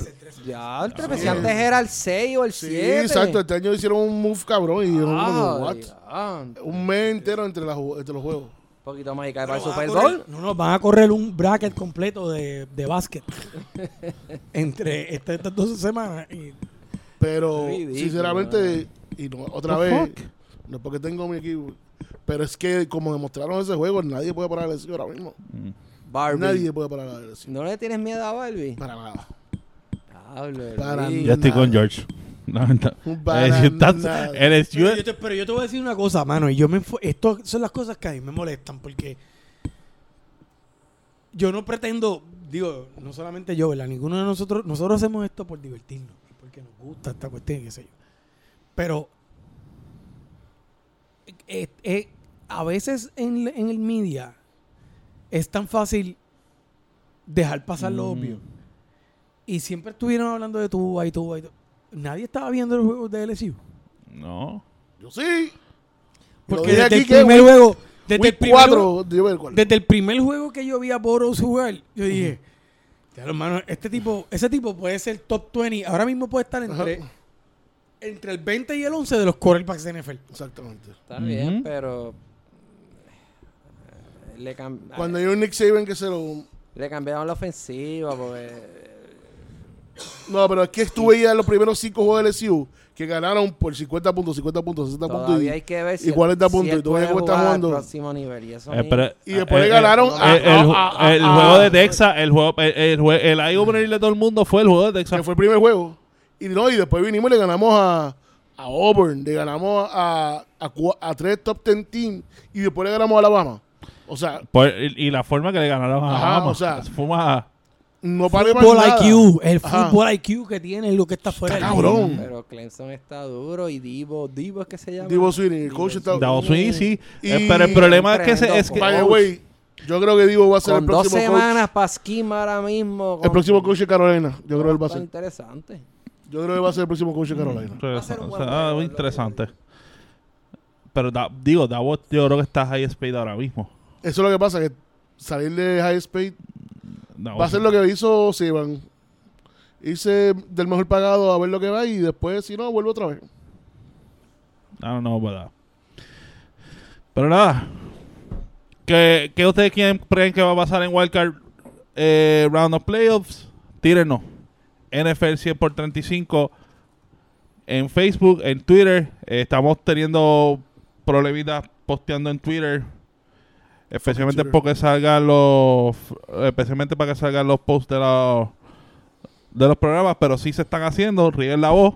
Ya, el 13, si antes era el 6 o el Sí, 7. exacto. Este año hicieron un move cabrón y dijeron Ah, como, what? ya. Un mes entero entre, las entre los juegos. Un poquito más y cae para el Super Bowl. No, no, van a correr un bracket completo de, de básquet entre esta- estas dos semanas. Y Pero, Ridículo, sinceramente, y no, otra The vez, fuck? No es porque tengo mi equipo, pero es que como demostraron ese juego, nadie puede parar a LSU ahora mismo. Barbie. Nadie puede parar a LSU. ¿No le tienes miedo a Barbie? Para nada. Diablo, Para Luis. Yo estoy con George. No, no. Para LSU está- nada. LSU Pero yo, te, pero yo te voy a decir una cosa, mano. Y yo me Esto son las cosas que a mí me molestan porque yo no pretendo, digo, no solamente yo, ¿verdad? Ninguno de nosotros, nosotros hacemos esto por divertirnos porque nos gusta esta cuestión, y qué sé yo. Pero eh, eh, a veces en, en el media es tan fácil dejar pasar lo obvio. Y siempre estuvieron hablando de tú, y tú, y tú. Nadie estaba viendo los juegos de LSU. No. Yo sí. Porque desde aquí el que primer juego, desde el primer juego- 4, yo veo el cual. desde el primer juego que yo vi a Boros jugar, yo dije, "Ya, hermano, este tipo, ese tipo puede ser top 20, ahora mismo puede estar entre, Ajá. Entre el 20 y el 11 de los quarterbacks de NFL. Exactamente. Está bien, pero... eh, Le, cam- Cuando hay un Nick Saban que se lo... le cambiaron la ofensiva porque... No, pero es que tú veías los primeros cinco juegos de LSU que ganaron por 50 puntos, 50 puntos, 60 puntos y, hay que ver si y 40 si puntos. y tú ves cómo jugando. próximo nivel. Y eso Eh, pero- Y después eh, le ganaron eh, a- el, a- a- el a- juego de Texas, el juego, el, el, el de todo el mundo fue el juego de Texas. que fue el primer juego. Y no, y después vinimos y le ganamos a, a Auburn, le ganamos a, a, a tres top 10 teams y después le ganamos a Alabama. O sea, Por- y, y la forma que le ganaron a Ajá, Alabama. o sea, fue más- no más Fútbol nada. IQ, el Ajá. fútbol IQ que tiene es lo que está fuera Está del cabrón. Pero Clemson está duro y Divo, Divo es que se llama. Divo Sweeney, el coach está... Davo Sweeney, sí. Y- Eh, pero el problema es que, se, es que By the way, yo creo que Divo va a ser Con el dos próximo coach. semanas para Schema ahora mismo. El próximo coach de Carolina. Yo creo que él va a Está ser. interesante. Yo creo que va a ser el próximo coach de Carolina. Va a ser un o buen sea, juego, ah, lo que interesante. Pero da- digo, Davos yo creo que está high speed ahora mismo. Eso es lo que pasa, que salir de High Speed Davos- va a ser lo que hizo Sivan. Irse del mejor pagado a ver lo que va y después, si no, vuelve otra vez. I don't know about that. Pero nada. ¿Qué, qué ustedes quieren, creen que va a pasar en Wildcard eh, Round of Playoffs? Tírenos. NFL 100 por 35 en Facebook, en Twitter. Eh, estamos teniendo problemitas posteando en Twitter. Especialmente porque salgan los. Especialmente para que salgan los posts de los, de los programas. Pero sí se están haciendo. Ríen la voz.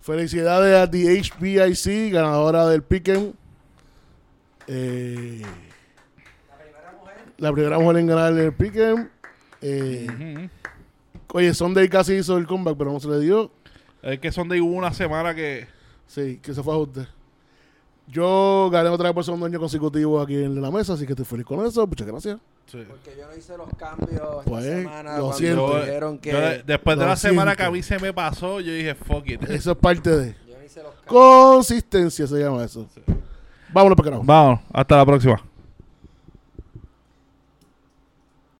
Felicidades a The HBIC, ganadora del Pick'em. Eh, la primera mujer en ganar el. Eh, Oye, Sunday casi hizo el comeback, pero no se le dio. Es que son de una semana que. Sí, que se fue a ajuste. Yo gané otra vez por segundo año consecutivo aquí en la mesa, así que estoy feliz con eso. Muchas gracias. Porque yo no hice los cambios Pues, esta semana lo cuando siento. dijeron que... Yo, después de la semana que a mí se me pasó, yo dije, fuck it. Eso es parte de yo no hice los cambios. consistencia, se llama eso. Vámonos para carajo. Vamos, hasta la próxima.